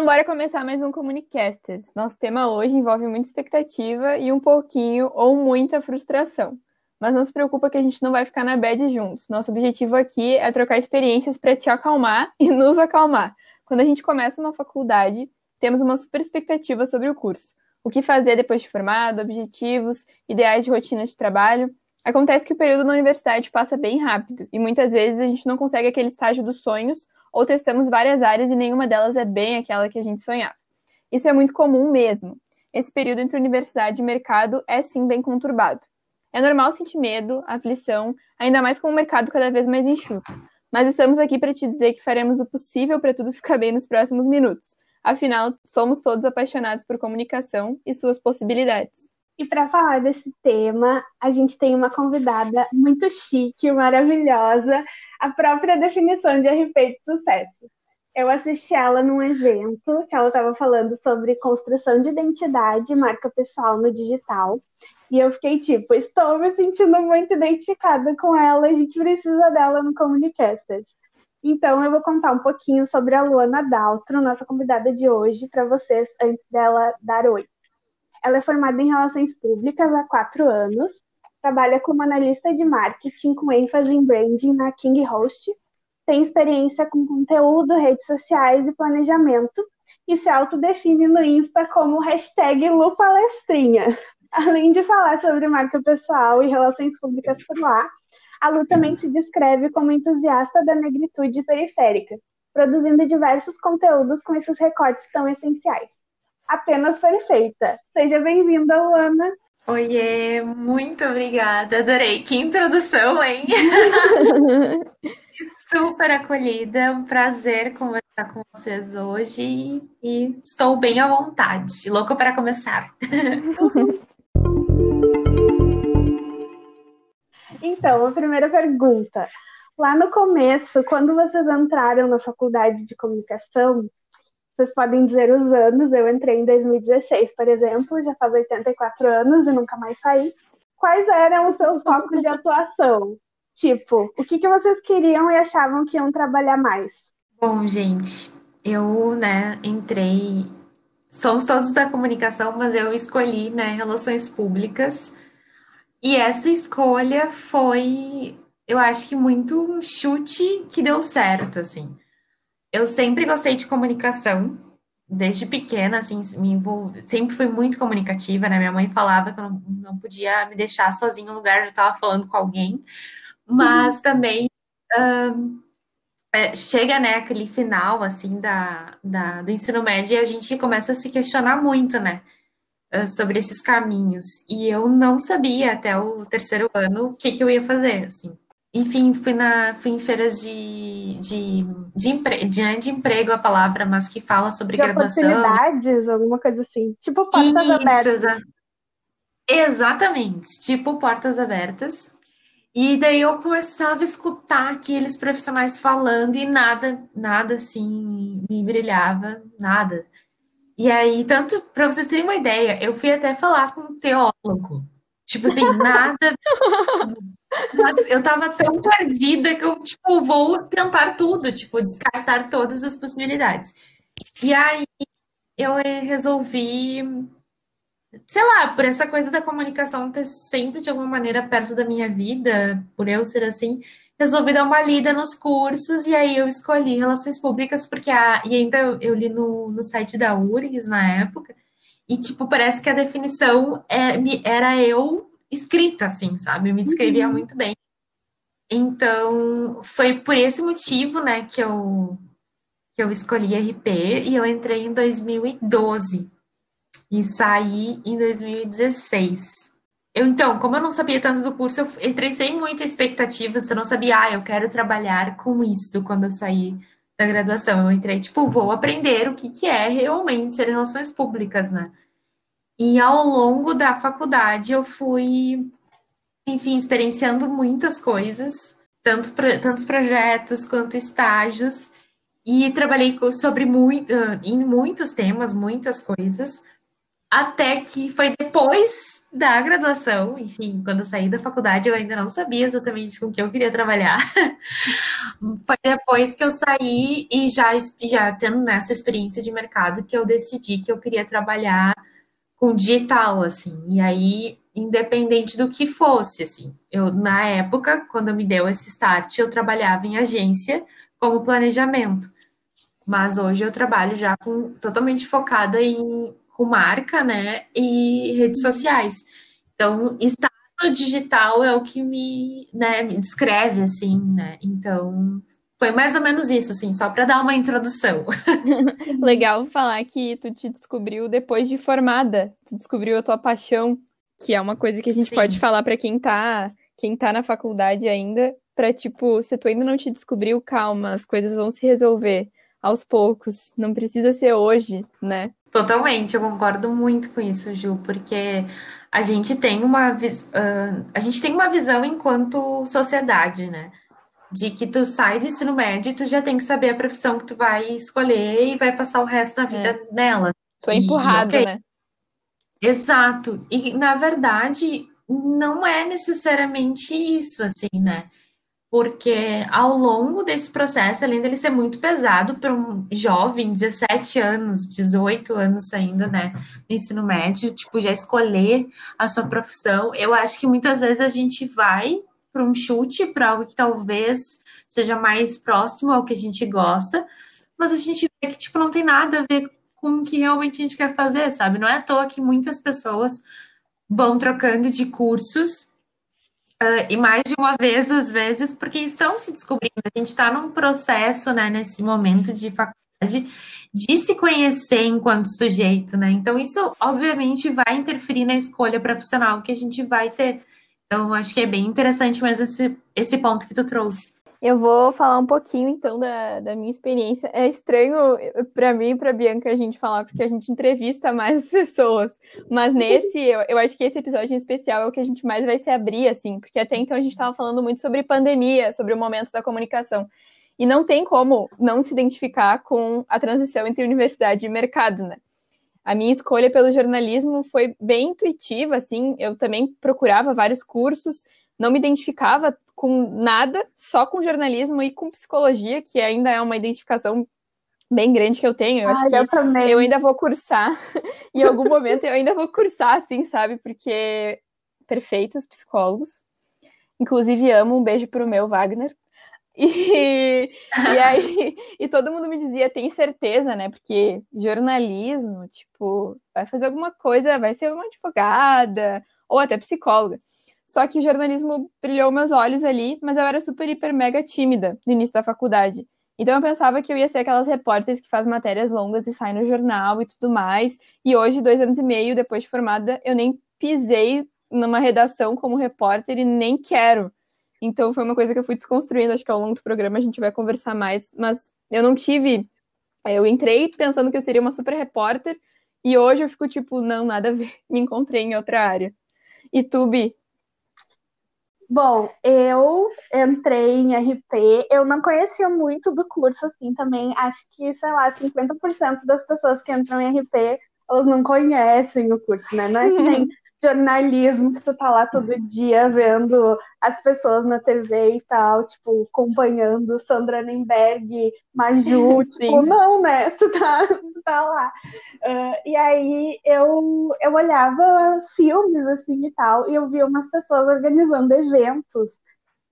Então, bora começar mais um Comunicasters. Nosso tema hoje envolve muita expectativa e um pouquinho ou muita frustração. Mas não se preocupa que a gente não vai ficar na bad juntos. Nosso objetivo aqui é trocar experiências para te acalmar e nos acalmar. Quando a gente começa uma faculdade, temos uma super expectativa sobre o curso. O que fazer depois de formado, objetivos, ideais de rotina de trabalho. Acontece que o período na universidade passa bem rápido e muitas vezes a gente não consegue aquele estágio dos sonhos ou testamos várias áreas e nenhuma delas é bem aquela que a gente sonhava. Isso é muito comum mesmo. Esse período entre universidade e mercado é sim bem conturbado. É normal sentir medo, aflição, ainda mais com o mercado cada vez mais enxuto. Mas estamos aqui para te dizer que faremos o possível para tudo ficar bem nos próximos minutos. Afinal, somos todos apaixonados por comunicação e suas possibilidades. E para falar desse tema, a gente tem uma convidada muito chique, maravilhosa, a própria definição de RP de sucesso. Eu assisti ela num evento que ela estava falando sobre construção de identidade e marca pessoal no digital. E eu fiquei tipo, estou me sentindo muito identificada com ela, a gente precisa dela no Comunicasters. Então eu vou contar um pouquinho sobre a Luana Daltro, nossa convidada de hoje, para vocês antes dela dar oi. Ela é formada em Relações Públicas há quatro anos, trabalha como analista de marketing com ênfase em branding na King Host, tem experiência com conteúdo, redes sociais e planejamento, e se autodefine no Insta como hashtag Lupalestrinha. Além de falar sobre marca pessoal e relações públicas por lá, a Lu também se descreve como entusiasta da negritude periférica, produzindo diversos conteúdos com esses recortes tão essenciais apenas perfeita. Seja bem-vinda, Luana. Oiê, muito obrigada. Adorei. Que introdução, hein? Super acolhida. Um prazer conversar com vocês hoje e estou bem à vontade. Louca para começar. Então, a primeira pergunta. Lá no começo, quando vocês entraram na faculdade de comunicação, vocês podem dizer os anos, eu entrei em 2016, por exemplo, já faz 84 anos e nunca mais saí. Quais eram os seus focos de atuação? Tipo, o que, que vocês queriam e achavam que iam trabalhar mais? Bom, gente, eu, né, entrei. Somos todos da comunicação, mas eu escolhi, né, relações públicas. E essa escolha foi, eu acho que muito um chute que deu certo, assim eu sempre gostei de comunicação, desde pequena, assim, me envolvi, sempre fui muito comunicativa, né? Minha mãe falava que eu não, não podia me deixar sozinha no lugar, já estava falando com alguém, mas uhum. também um, é, chega, né, aquele final, assim, da, da, do ensino médio e a gente começa a se questionar muito, né? sobre esses caminhos. E eu não sabia até o terceiro ano o que, que eu ia fazer, assim enfim, fui, na, fui em feiras de, de, de, empre, de, de emprego a palavra, mas que fala sobre de graduação. oportunidades, alguma coisa assim. Tipo portas Isso, abertas. Exa exatamente, tipo portas abertas. E daí eu começava a escutar aqueles profissionais falando e nada, nada assim me brilhava, nada. E aí, tanto para vocês terem uma ideia, eu fui até falar com um teólogo. Tipo assim, nada Mas eu tava tão perdida que eu, tipo, vou tentar tudo, tipo, descartar todas as possibilidades. E aí eu resolvi, sei lá, por essa coisa da comunicação ter sempre de alguma maneira perto da minha vida, por eu ser assim, resolvi dar uma lida nos cursos e aí eu escolhi relações públicas porque a e ainda eu, eu li no, no site da URGS na época e tipo parece que a definição é, era eu escrita, assim, sabe? Eu me descrevia uhum. muito bem. Então, foi por esse motivo, né, que eu, que eu escolhi RP e eu entrei em 2012 e saí em 2016. Eu, então, como eu não sabia tanto do curso, eu entrei sem muita expectativas, eu não sabia, ah, eu quero trabalhar com isso quando eu saí da graduação. Eu entrei, tipo, vou aprender o que, que é realmente ser relações públicas, né? E ao longo da faculdade eu fui, enfim, experienciando muitas coisas, tanto tantos projetos quanto estágios, e trabalhei sobre muito, em muitos temas, muitas coisas. até que foi depois da graduação, enfim, quando eu saí da faculdade, eu ainda não sabia exatamente com o que eu queria trabalhar. foi depois que eu saí e já, já tendo nessa experiência de mercado que eu decidi que eu queria trabalhar com digital, assim. E aí, independente do que fosse, assim. Eu, na época, quando me deu esse start, eu trabalhava em agência como planejamento. Mas hoje eu trabalho já com totalmente focada em com marca, né? E redes sociais. Então, estar no digital é o que me, né, me descreve, assim, né? Então, foi mais ou menos isso, assim, só para dar uma introdução. Legal falar que tu te descobriu depois de formada, tu descobriu a tua paixão, que é uma coisa que a gente Sim. pode falar para quem tá, quem tá na faculdade ainda, para tipo, se tu ainda não te descobriu, calma, as coisas vão se resolver aos poucos, não precisa ser hoje, né? Totalmente, eu concordo muito com isso, Ju, porque a gente tem uma, uh, a gente tem uma visão enquanto sociedade, né? De que tu sai do ensino médio e tu já tem que saber a profissão que tu vai escolher e vai passar o resto da vida é. nela. Tu é empurrado, okay. né? Exato. E, na verdade, não é necessariamente isso, assim, né? porque ao longo desse processo, além dele ser muito pesado para um jovem, 17 anos, 18 anos ainda, né, no ensino médio, tipo, já escolher a sua profissão, eu acho que muitas vezes a gente vai para um chute, para algo que talvez seja mais próximo ao que a gente gosta, mas a gente vê que, tipo, não tem nada a ver com o que realmente a gente quer fazer, sabe? Não é à toa que muitas pessoas vão trocando de cursos Uh, e mais de uma vez, às vezes, porque estão se descobrindo. A gente está num processo, né, nesse momento de faculdade, de se conhecer enquanto sujeito, né? Então, isso, obviamente, vai interferir na escolha profissional que a gente vai ter. Então, acho que é bem interessante mesmo esse, esse ponto que tu trouxe. Eu vou falar um pouquinho, então, da, da minha experiência. É estranho para mim e para Bianca a gente falar, porque a gente entrevista mais as pessoas. Mas nesse, eu, eu acho que esse episódio em especial é o que a gente mais vai se abrir, assim, porque até então a gente estava falando muito sobre pandemia, sobre o momento da comunicação. E não tem como não se identificar com a transição entre universidade e mercado, né? A minha escolha pelo jornalismo foi bem intuitiva, assim, eu também procurava vários cursos, não me identificava com nada, só com jornalismo e com psicologia, que ainda é uma identificação bem grande que eu tenho. Eu ah, acho que eu, eu ainda vou cursar. em algum momento eu ainda vou cursar, assim, sabe? Porque perfeitos psicólogos. Inclusive, amo um beijo pro meu Wagner. E, e aí, e todo mundo me dizia, tem certeza, né? Porque jornalismo, tipo, vai fazer alguma coisa, vai ser uma advogada, ou até psicóloga. Só que o jornalismo brilhou meus olhos ali, mas eu era super, hiper, mega tímida no início da faculdade. Então eu pensava que eu ia ser aquelas repórteres que faz matérias longas e saem no jornal e tudo mais. E hoje, dois anos e meio depois de formada, eu nem pisei numa redação como repórter e nem quero. Então foi uma coisa que eu fui desconstruindo. Acho que ao longo do programa a gente vai conversar mais. Mas eu não tive. Eu entrei pensando que eu seria uma super repórter e hoje eu fico tipo, não, nada a ver. Me encontrei em outra área. E tu, Bi, Bom, eu entrei em RP, eu não conhecia muito do curso, assim, também. Acho que, sei lá, 50% das pessoas que entram em RP, elas não conhecem o curso, né? Não é que nem jornalismo, que tu tá lá todo dia vendo as pessoas na TV e tal, tipo, acompanhando Sandra Nemberg, Maju, tipo, não, né? Tu tá, tu tá lá. Uh, e aí eu, eu olhava filmes assim e tal, e eu via umas pessoas organizando eventos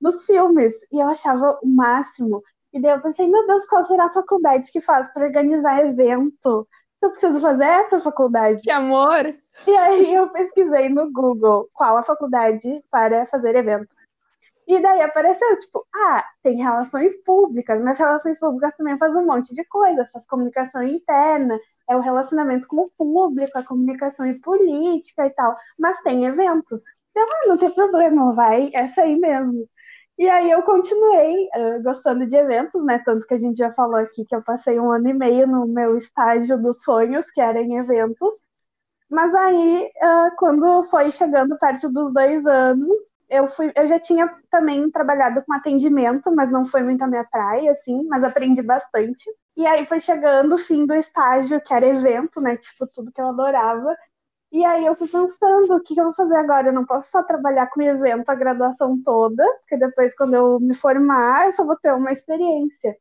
nos filmes, e eu achava o máximo. E daí eu pensei, meu Deus, qual será a faculdade que faz para organizar evento? Eu preciso fazer essa faculdade. Que amor! E aí eu pesquisei no Google qual a faculdade para fazer evento. E daí apareceu, tipo, ah, tem relações públicas, mas relações públicas também faz um monte de coisa, faz comunicação interna, é o relacionamento com o público, a comunicação e política e tal, mas tem eventos. Então, ah, não tem problema, vai, essa aí mesmo. E aí eu continuei uh, gostando de eventos, né? Tanto que a gente já falou aqui que eu passei um ano e meio no meu estágio dos sonhos, que era em eventos. Mas aí, uh, quando foi chegando perto dos dois anos, eu fui, eu já tinha também trabalhado com atendimento, mas não foi muito a minha praia, assim, mas aprendi bastante. E aí foi chegando o fim do estágio, que era evento, né? Tipo, tudo que eu adorava. E aí eu fui pensando, o que eu vou fazer agora? Eu não posso só trabalhar com evento a graduação toda, porque depois, quando eu me formar, eu só vou ter uma experiência.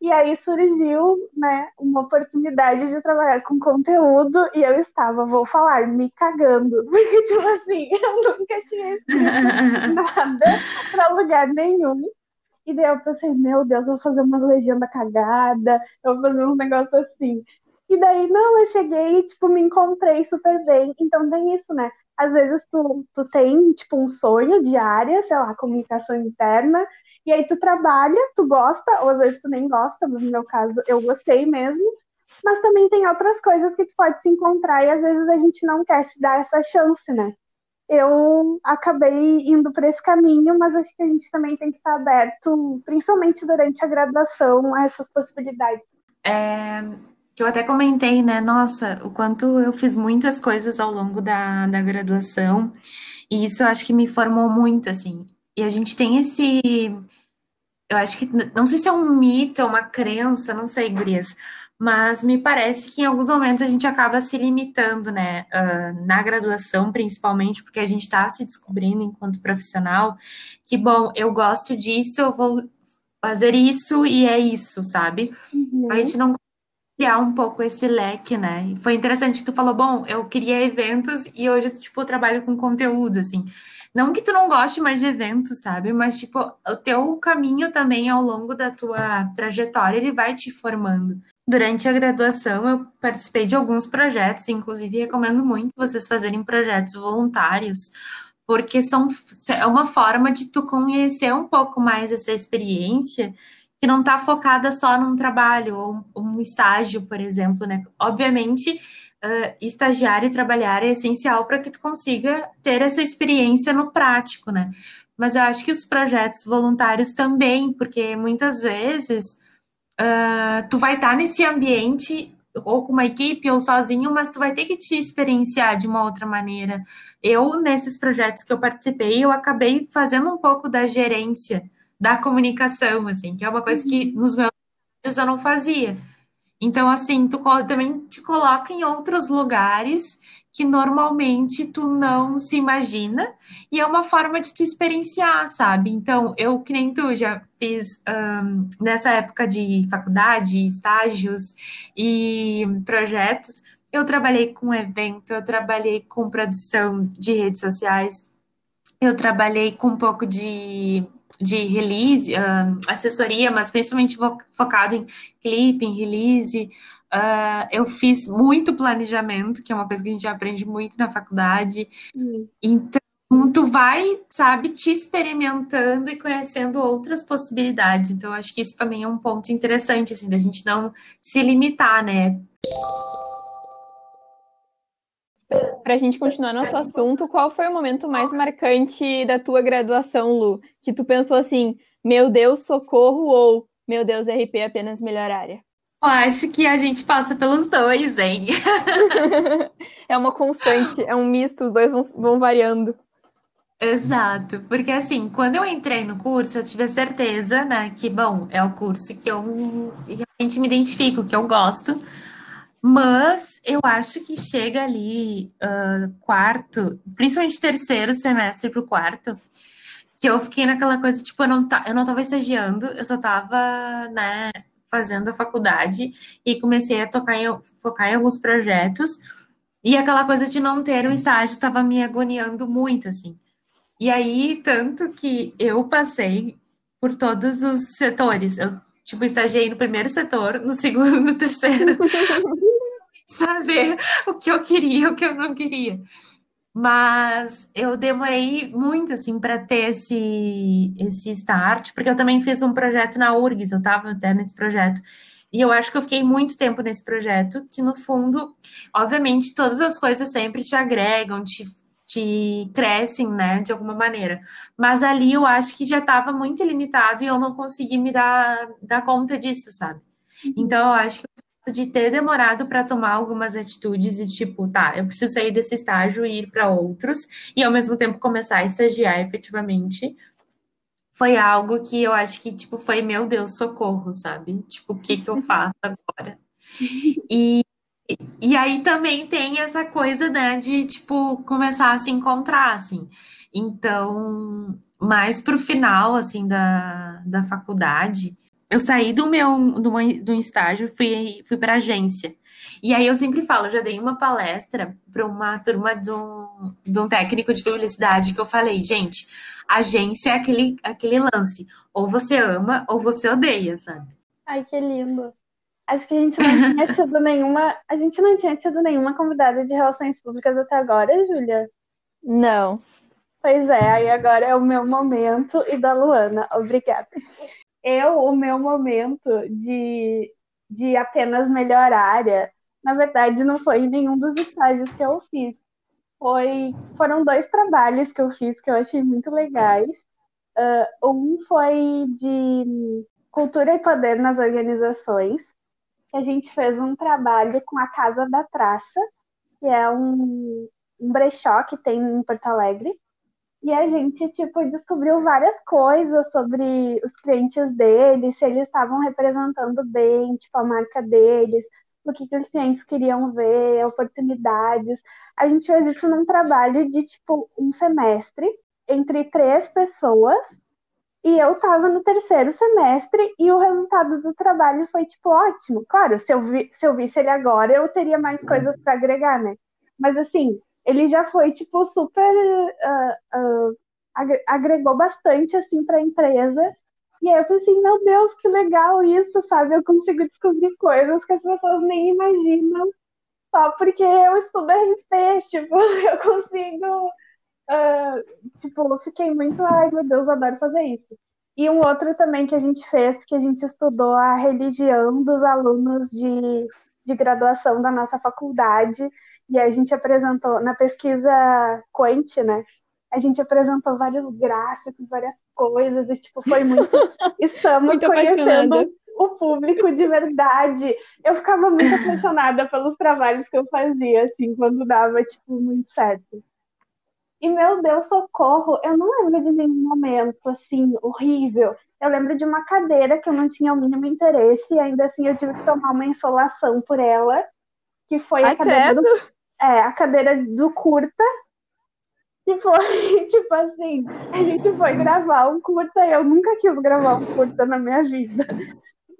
E aí surgiu, né, uma oportunidade de trabalhar com conteúdo e eu estava, vou falar, me cagando. Porque, tipo assim, eu nunca tinha escrito nada para lugar nenhum. E daí eu pensei, meu Deus, eu vou fazer umas legendas cagada, eu vou fazer um negócio assim. E daí, não, eu cheguei e, tipo, me encontrei super bem. Então tem isso, né? Às vezes tu, tu tem, tipo, um sonho de área, sei lá, comunicação interna, e aí tu trabalha, tu gosta, ou às vezes tu nem gosta, mas no meu caso eu gostei mesmo. Mas também tem outras coisas que tu pode se encontrar e às vezes a gente não quer se dar essa chance, né? Eu acabei indo por esse caminho, mas acho que a gente também tem que estar aberto, principalmente durante a graduação, a essas possibilidades. É, que eu até comentei, né? Nossa, o quanto eu fiz muitas coisas ao longo da, da graduação, e isso eu acho que me formou muito, assim. E a gente tem esse. Eu acho que. Não sei se é um mito, é uma crença, não sei, Gurias. Mas me parece que em alguns momentos a gente acaba se limitando, né? Uh, na graduação, principalmente, porque a gente está se descobrindo enquanto profissional. Que, bom, eu gosto disso, eu vou fazer isso e é isso, sabe? Uhum. A gente não criar um pouco esse leque, né? E foi interessante, tu falou, bom, eu queria eventos e hoje, tipo, eu trabalho com conteúdo, assim. Não que tu não goste mais de eventos, sabe? Mas, tipo, o teu caminho também ao longo da tua trajetória, ele vai te formando. Durante a graduação, eu participei de alguns projetos, inclusive recomendo muito vocês fazerem projetos voluntários, porque são, é uma forma de tu conhecer um pouco mais essa experiência que não está focada só num trabalho ou um estágio, por exemplo, né? Obviamente, uh, estagiar e trabalhar é essencial para que tu consiga ter essa experiência no prático, né? Mas eu acho que os projetos voluntários também, porque muitas vezes uh, tu vai estar tá nesse ambiente ou com uma equipe ou sozinho, mas tu vai ter que te experienciar de uma outra maneira. Eu, nesses projetos que eu participei, eu acabei fazendo um pouco da gerência da comunicação, assim, que é uma coisa que uhum. nos meus eu não fazia. Então, assim, tu também te coloca em outros lugares que normalmente tu não se imagina, e é uma forma de tu experienciar, sabe? Então, eu, que nem tu, já fiz um, nessa época de faculdade, estágios e projetos, eu trabalhei com evento, eu trabalhei com produção de redes sociais, eu trabalhei com um pouco de de release, uh, assessoria, mas principalmente focado em clipe, em release. Uh, eu fiz muito planejamento, que é uma coisa que a gente aprende muito na faculdade. Uhum. Então, tu vai, sabe, te experimentando e conhecendo outras possibilidades. Então, acho que isso também é um ponto interessante, assim, da gente não se limitar, né? Para a gente continuar nosso assunto, qual foi o momento mais marcante da tua graduação, Lu? Que tu pensou assim, meu Deus, socorro, ou meu Deus, RP é apenas melhor área? Eu acho que a gente passa pelos dois, hein? é uma constante, é um misto, os dois vão, vão variando. Exato, porque assim, quando eu entrei no curso, eu tive a certeza, né, que, bom, é o curso que eu realmente me identifico, que eu gosto, mas eu acho que chega ali uh, quarto, principalmente terceiro semestre para o quarto, que eu fiquei naquela coisa, tipo, eu não, tá, eu não tava estagiando, eu só tava, né, fazendo a faculdade e comecei a tocar em, focar em alguns projetos. E aquela coisa de não ter um estágio estava me agoniando muito, assim. E aí, tanto que eu passei por todos os setores. Eu, tipo, estagiei no primeiro setor, no segundo, no terceiro. saber o que eu queria, o que eu não queria. Mas eu demorei muito assim para ter esse esse start, porque eu também fiz um projeto na URGS, eu estava até nesse projeto. E eu acho que eu fiquei muito tempo nesse projeto, que no fundo, obviamente, todas as coisas sempre te agregam, te, te crescem, né, de alguma maneira. Mas ali eu acho que já estava muito limitado e eu não consegui me dar, dar conta disso, sabe? Uhum. Então, eu acho que de ter demorado para tomar algumas atitudes e tipo, tá, eu preciso sair desse estágio e ir para outros e ao mesmo tempo começar a estagiar efetivamente. Foi algo que eu acho que tipo foi meu Deus, socorro, sabe? Tipo, o que que eu faço agora? E e aí também tem essa coisa, né, de, tipo, começar a se encontrar, assim. Então, mais pro final, assim, da, da faculdade, eu saí do meu do, do estágio, fui, fui para agência. E aí eu sempre falo, eu já dei uma palestra para uma turma de um, de um técnico de publicidade que eu falei, gente, agência é aquele, aquele lance, ou você ama ou você odeia, sabe? Ai, que lindo. Acho que a gente não tinha tido nenhuma, a gente não tinha tido nenhuma convidada de relações públicas até agora, Júlia? Não. Pois é, aí agora é o meu momento e da Luana. Obrigada eu, o meu momento de, de apenas melhorar na verdade, não foi nenhum dos estágios que eu fiz. Foi, foram dois trabalhos que eu fiz que eu achei muito legais. Uh, um foi de cultura e poder nas organizações. A gente fez um trabalho com a Casa da Traça, que é um, um brechó que tem em Porto Alegre. E a gente, tipo, descobriu várias coisas sobre os clientes deles, se eles estavam representando bem, tipo, a marca deles, o que, que os clientes queriam ver, oportunidades. A gente fez isso num trabalho de, tipo, um semestre, entre três pessoas, e eu estava no terceiro semestre e o resultado do trabalho foi, tipo, ótimo. Claro, se eu, vi, se eu visse ele agora, eu teria mais coisas para agregar, né? Mas, assim, ele já foi, tipo, super. Uh, uh, agregou bastante, assim, para a empresa. E aí eu pensei, assim, meu Deus, que legal isso, sabe? Eu consigo descobrir coisas que as pessoas nem imaginam só porque eu estudo RP, tipo, eu consigo. Uh, tipo, fiquei muito, ai meu Deus, adoro fazer isso. E um outro também que a gente fez, que a gente estudou a religião dos alunos de, de graduação da nossa faculdade. E a gente apresentou, na pesquisa Quant, né? A gente apresentou vários gráficos, várias coisas, e tipo, foi muito. Estamos muito conhecendo o público de verdade. Eu ficava muito apaixonada pelos trabalhos que eu fazia, assim, quando dava, tipo, muito certo. E, meu Deus, socorro, eu não lembro de nenhum momento, assim, horrível. Eu lembro de uma cadeira que eu não tinha o mínimo interesse, e ainda assim eu tive que tomar uma insolação por ela, que foi Ai, a cadeira do, é, a cadeira do curta, que foi, tipo assim, a gente foi gravar um curta, eu nunca quis gravar um curta na minha vida.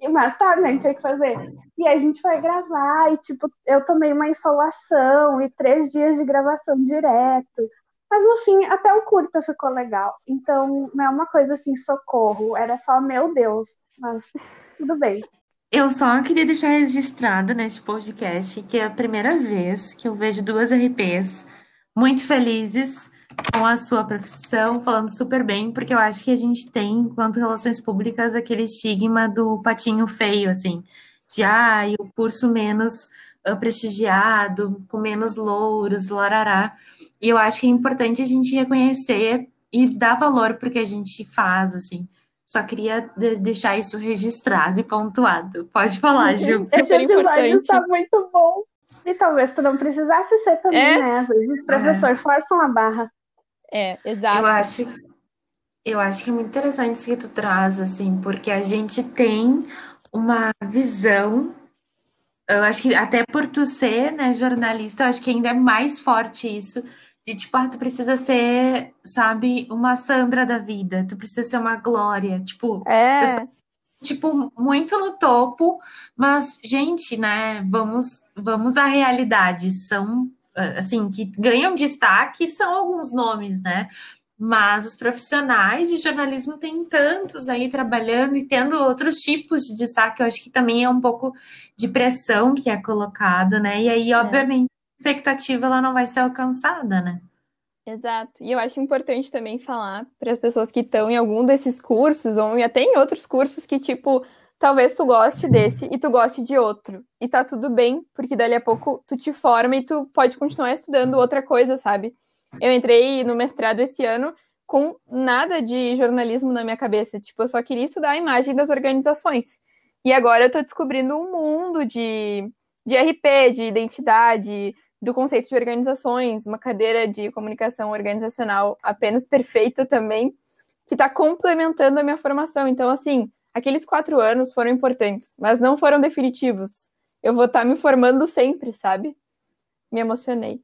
Mas tá, né, tinha que fazer. E a gente foi gravar, e tipo, eu tomei uma insolação e três dias de gravação direto. Mas no fim, até o curta ficou legal. Então, não é uma coisa assim, socorro. Era só, meu Deus. Mas tudo bem. Eu só queria deixar registrado neste podcast que é a primeira vez que eu vejo duas RPs muito felizes com a sua profissão, falando super bem, porque eu acho que a gente tem, enquanto relações públicas, aquele estigma do patinho feio, assim, de ah, o curso menos uh, prestigiado, com menos louros, larará. E eu acho que é importante a gente reconhecer e dar valor para o que a gente faz, assim. Só queria deixar isso registrado e pontuado. Pode falar, Ju. Esse episódio está muito bom. E talvez tu não precisasse ser também, é? né? Às vezes os professores é. forçam a barra. É, exato. Eu acho, eu acho que é muito interessante isso que tu traz, assim, porque a gente tem uma visão. Eu acho que até por tu ser né, jornalista, eu acho que ainda é mais forte isso de tipo, ah, tu precisa ser, sabe, uma Sandra da vida, tu precisa ser uma Glória, tipo, é. Sou, tipo, muito no topo, mas, gente, né, vamos, vamos à realidade, são, assim, que ganham destaque são alguns nomes, né, mas os profissionais de jornalismo têm tantos aí trabalhando e tendo outros tipos de destaque, eu acho que também é um pouco de pressão que é colocado, né, e aí, é. obviamente, expectativa ela não vai ser alcançada, né? Exato. E eu acho importante também falar para as pessoas que estão em algum desses cursos, ou até em outros cursos, que, tipo, talvez tu goste desse e tu goste de outro. E tá tudo bem, porque dali a pouco tu te forma e tu pode continuar estudando outra coisa, sabe? Eu entrei no mestrado esse ano com nada de jornalismo na minha cabeça. Tipo, eu só queria estudar a imagem das organizações. E agora eu tô descobrindo um mundo de, de RP, de identidade, do conceito de organizações, uma cadeira de comunicação organizacional apenas perfeita também, que está complementando a minha formação. Então, assim, aqueles quatro anos foram importantes, mas não foram definitivos. eu vou estar tá me formando sempre, sabe? Me emocionei.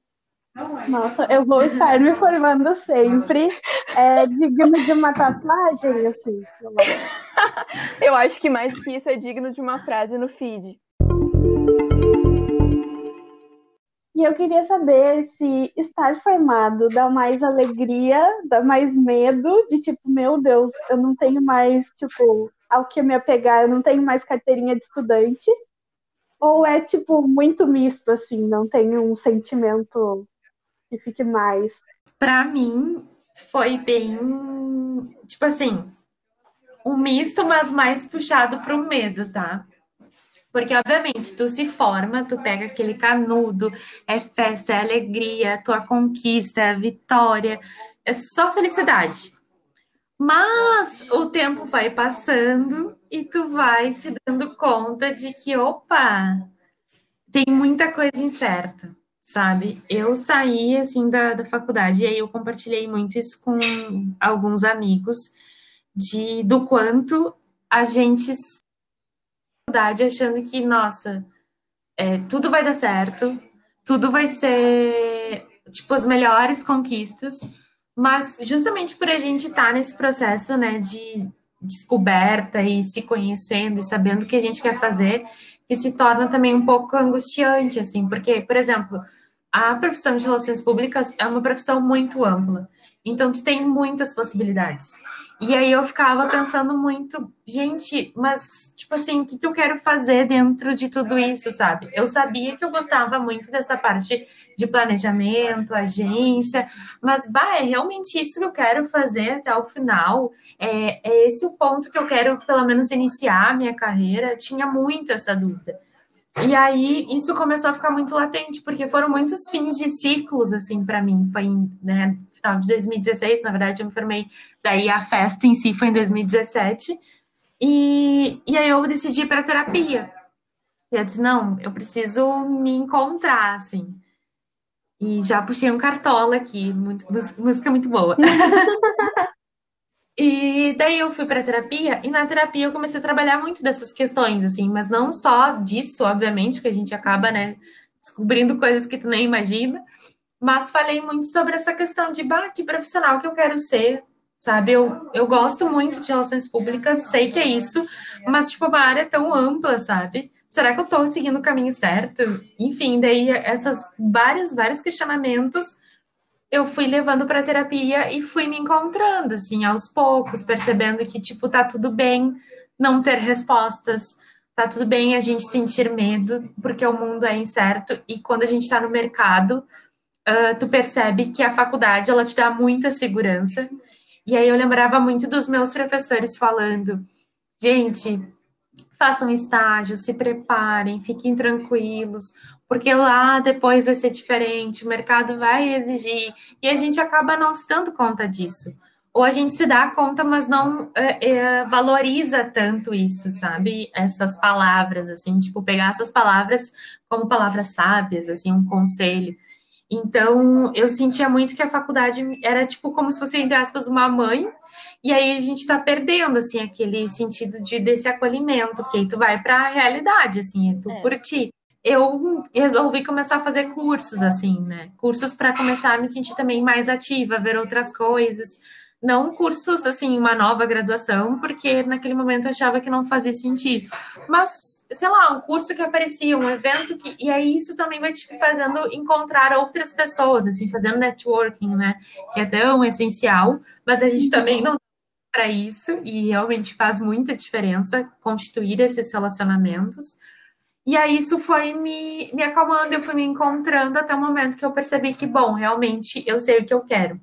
Nossa, eu vou estar me formando sempre. É digno de uma tatuagem, assim. eu acho que mais que isso é digno de uma frase no feed. E eu queria saber se estar formado dá mais alegria, dá mais medo de tipo, meu Deus, eu não tenho mais, tipo, ao que me apegar, eu não tenho mais carteirinha de estudante. Ou é, tipo, muito misto, assim, não tem um sentimento que fique mais? Para mim, foi bem, tipo assim, um misto, mas mais puxado pro medo, tá? Porque, obviamente, tu se forma, tu pega aquele canudo, é festa, é alegria, tua conquista, é vitória, é só felicidade. Mas o tempo vai passando e tu vai se dando conta de que, opa, tem muita coisa incerta, sabe? Eu saí, assim, da, da faculdade e aí eu compartilhei muito isso com alguns amigos de do quanto a gente faculdade achando que, nossa, é, tudo vai dar certo, tudo vai ser, tipo, as melhores conquistas, mas justamente por a gente estar tá nesse processo, né, de descoberta e se conhecendo e sabendo o que a gente quer fazer, que se torna também um pouco angustiante, assim, porque, por exemplo, a profissão de relações públicas é uma profissão muito ampla, então tu tem muitas possibilidades. E aí eu ficava pensando muito, gente, mas tipo assim, o que, que eu quero fazer dentro de tudo isso, sabe? Eu sabia que eu gostava muito dessa parte de planejamento, agência, mas bah, é realmente isso que eu quero fazer até o final. É, é esse o ponto que eu quero, pelo menos, iniciar a minha carreira. Tinha muito essa dúvida. E aí isso começou a ficar muito latente, porque foram muitos fins de ciclos, assim, para mim. Foi em né, final de 2016, na verdade, eu me formei. Daí a festa em si foi em 2017. E, e aí eu decidi ir para terapia. E eu disse, não, eu preciso me encontrar, assim. E já puxei um cartola aqui, muito, música muito boa. E daí eu fui para terapia e na terapia eu comecei a trabalhar muito dessas questões, assim, mas não só disso, obviamente, porque a gente acaba, né, descobrindo coisas que tu nem imagina, mas falei muito sobre essa questão de, bah, que profissional que eu quero ser, sabe? Eu, eu gosto muito de relações públicas, sei que é isso, mas, tipo, uma área tão ampla, sabe? Será que eu estou seguindo o caminho certo? Enfim, daí essas vários, vários questionamentos eu fui levando para terapia e fui me encontrando, assim, aos poucos, percebendo que, tipo, tá tudo bem não ter respostas, tá tudo bem a gente sentir medo, porque o mundo é incerto, e quando a gente está no mercado, uh, tu percebe que a faculdade, ela te dá muita segurança, e aí eu lembrava muito dos meus professores falando, gente, façam estágio, se preparem, fiquem tranquilos, porque lá depois vai ser diferente, o mercado vai exigir, e a gente acaba não se dando conta disso. Ou a gente se dá conta, mas não é, é, valoriza tanto isso, sabe? Essas palavras, assim, tipo, pegar essas palavras como palavras sábias, assim, um conselho. Então, eu sentia muito que a faculdade era, tipo, como se fosse, entre aspas, uma mãe, e aí a gente está perdendo, assim, aquele sentido de, desse acolhimento, porque aí tu vai para a realidade, assim, é tu é. por ti eu resolvi começar a fazer cursos, assim, né? Cursos para começar a me sentir também mais ativa, ver outras coisas. Não cursos, assim, uma nova graduação, porque naquele momento eu achava que não fazia sentido. Mas, sei lá, um curso que aparecia, um evento que. E aí isso também vai te fazendo encontrar outras pessoas, assim, fazendo networking, né? Que é tão essencial, mas a gente também não para isso, e realmente faz muita diferença constituir esses relacionamentos. E aí isso foi me, me acalmando, eu fui me encontrando até o momento que eu percebi que, bom, realmente eu sei o que eu quero.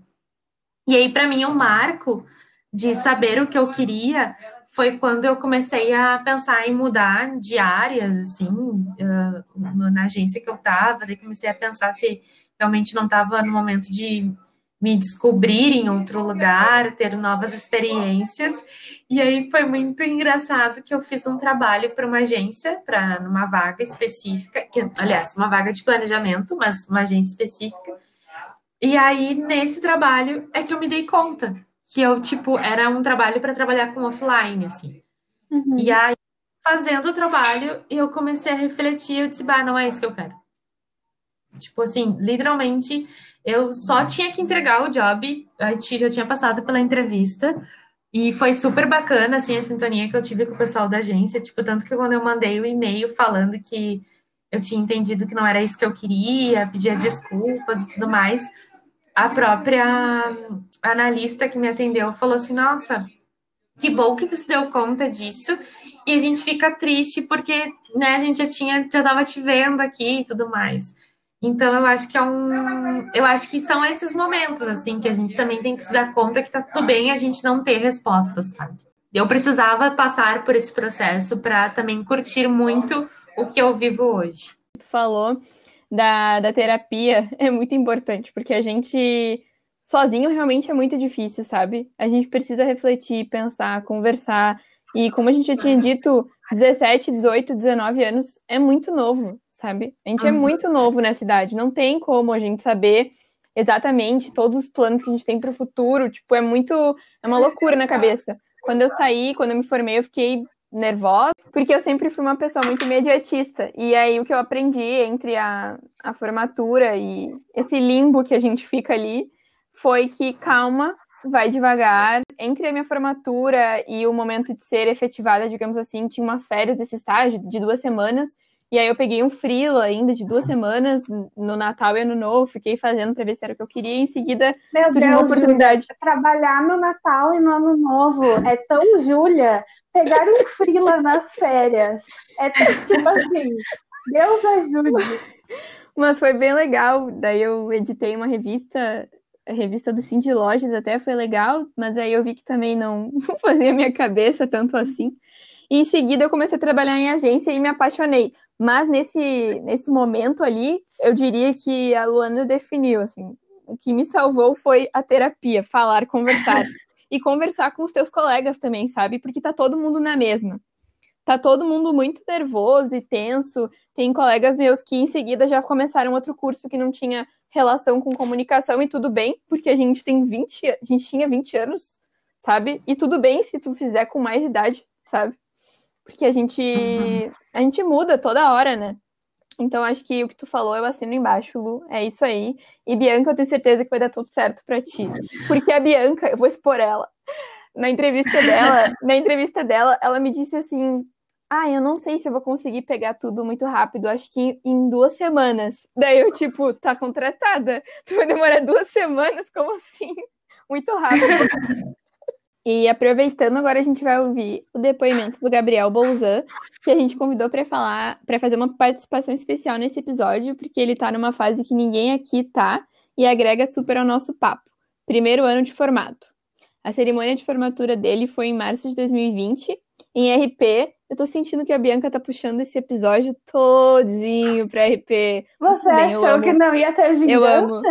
E aí, para mim, o um marco de saber o que eu queria foi quando eu comecei a pensar em mudar de áreas, assim, uh, na agência que eu estava, daí comecei a pensar se realmente não estava no momento de me descobrir em outro lugar, ter novas experiências. E aí foi muito engraçado que eu fiz um trabalho para uma agência, para numa vaga específica, que, aliás, uma vaga de planejamento, mas uma agência específica. E aí nesse trabalho é que eu me dei conta que eu tipo era um trabalho para trabalhar com offline, assim. Uhum. E aí fazendo o trabalho eu comecei a refletir, eu disse, bah, não é isso que eu quero. Tipo assim, literalmente, eu só tinha que entregar o job, a gente já tinha passado pela entrevista, e foi super bacana, assim, a sintonia que eu tive com o pessoal da agência, tipo, tanto que quando eu mandei o e-mail falando que eu tinha entendido que não era isso que eu queria, pedia desculpas e tudo mais, a própria analista que me atendeu falou assim, nossa, que bom que tu se deu conta disso, e a gente fica triste porque, né, a gente já tinha, já tava te vendo aqui e tudo mais. Então, eu acho que é um. Eu acho que são esses momentos, assim, que a gente também tem que se dar conta que tá tudo bem a gente não ter respostas, sabe? Eu precisava passar por esse processo para também curtir muito o que eu vivo hoje. Tu falou da, da terapia, é muito importante, porque a gente sozinho realmente é muito difícil, sabe? A gente precisa refletir, pensar, conversar. E como a gente já tinha dito, 17, 18, 19 anos é muito novo sabe? A gente uhum. é muito novo nessa idade, não tem como a gente saber exatamente todos os planos que a gente tem para o futuro, tipo, é muito, é uma loucura na cabeça. Quando eu saí, quando eu me formei, eu fiquei nervosa, porque eu sempre fui uma pessoa muito imediatista. E aí o que eu aprendi entre a, a formatura e esse limbo que a gente fica ali foi que calma, vai devagar. Entre a minha formatura e o momento de ser efetivada, digamos assim, tinha umas férias desse estágio de duas semanas. E aí eu peguei um freela ainda de duas semanas no Natal e Ano Novo, fiquei fazendo para ver se era o que eu queria, e em seguida Meu surgiu Deus, uma oportunidade. Júlia, trabalhar no Natal e no Ano Novo é tão Júlia, pegar um freela nas férias. É tipo assim, Deus ajude. Mas foi bem legal. Daí eu editei uma revista, a revista do Cindy Lojas até foi legal, mas aí eu vi que também não fazia minha cabeça tanto assim. E em seguida eu comecei a trabalhar em agência e me apaixonei. Mas nesse, nesse momento ali, eu diria que a Luana definiu, assim, o que me salvou foi a terapia, falar, conversar. e conversar com os teus colegas também, sabe? Porque tá todo mundo na mesma. Tá todo mundo muito nervoso e tenso. Tem colegas meus que em seguida já começaram outro curso que não tinha relação com comunicação e tudo bem, porque a gente tem 20, a gente tinha 20 anos, sabe? E tudo bem se tu fizer com mais idade, sabe? Porque a gente, uhum. a gente muda toda hora, né? Então, acho que o que tu falou, eu assino embaixo, Lu. É isso aí. E Bianca, eu tenho certeza que vai dar tudo certo para ti. Porque a Bianca, eu vou expor ela. Na entrevista dela, na entrevista dela, ela me disse assim: Ah, eu não sei se eu vou conseguir pegar tudo muito rápido, acho que em duas semanas. Daí eu, tipo, tá contratada. Tu vai demorar duas semanas? Como assim? Muito rápido. E aproveitando, agora a gente vai ouvir o depoimento do Gabriel Bolzan, que a gente convidou para falar, para fazer uma participação especial nesse episódio, porque ele está numa fase que ninguém aqui tá e agrega super ao nosso papo. Primeiro ano de formato. A cerimônia de formatura dele foi em março de 2020. Em RP, eu tô sentindo que a Bianca tá puxando esse episódio todinho pra RP. Você bem, achou que não ia ter vingança? Eu amo.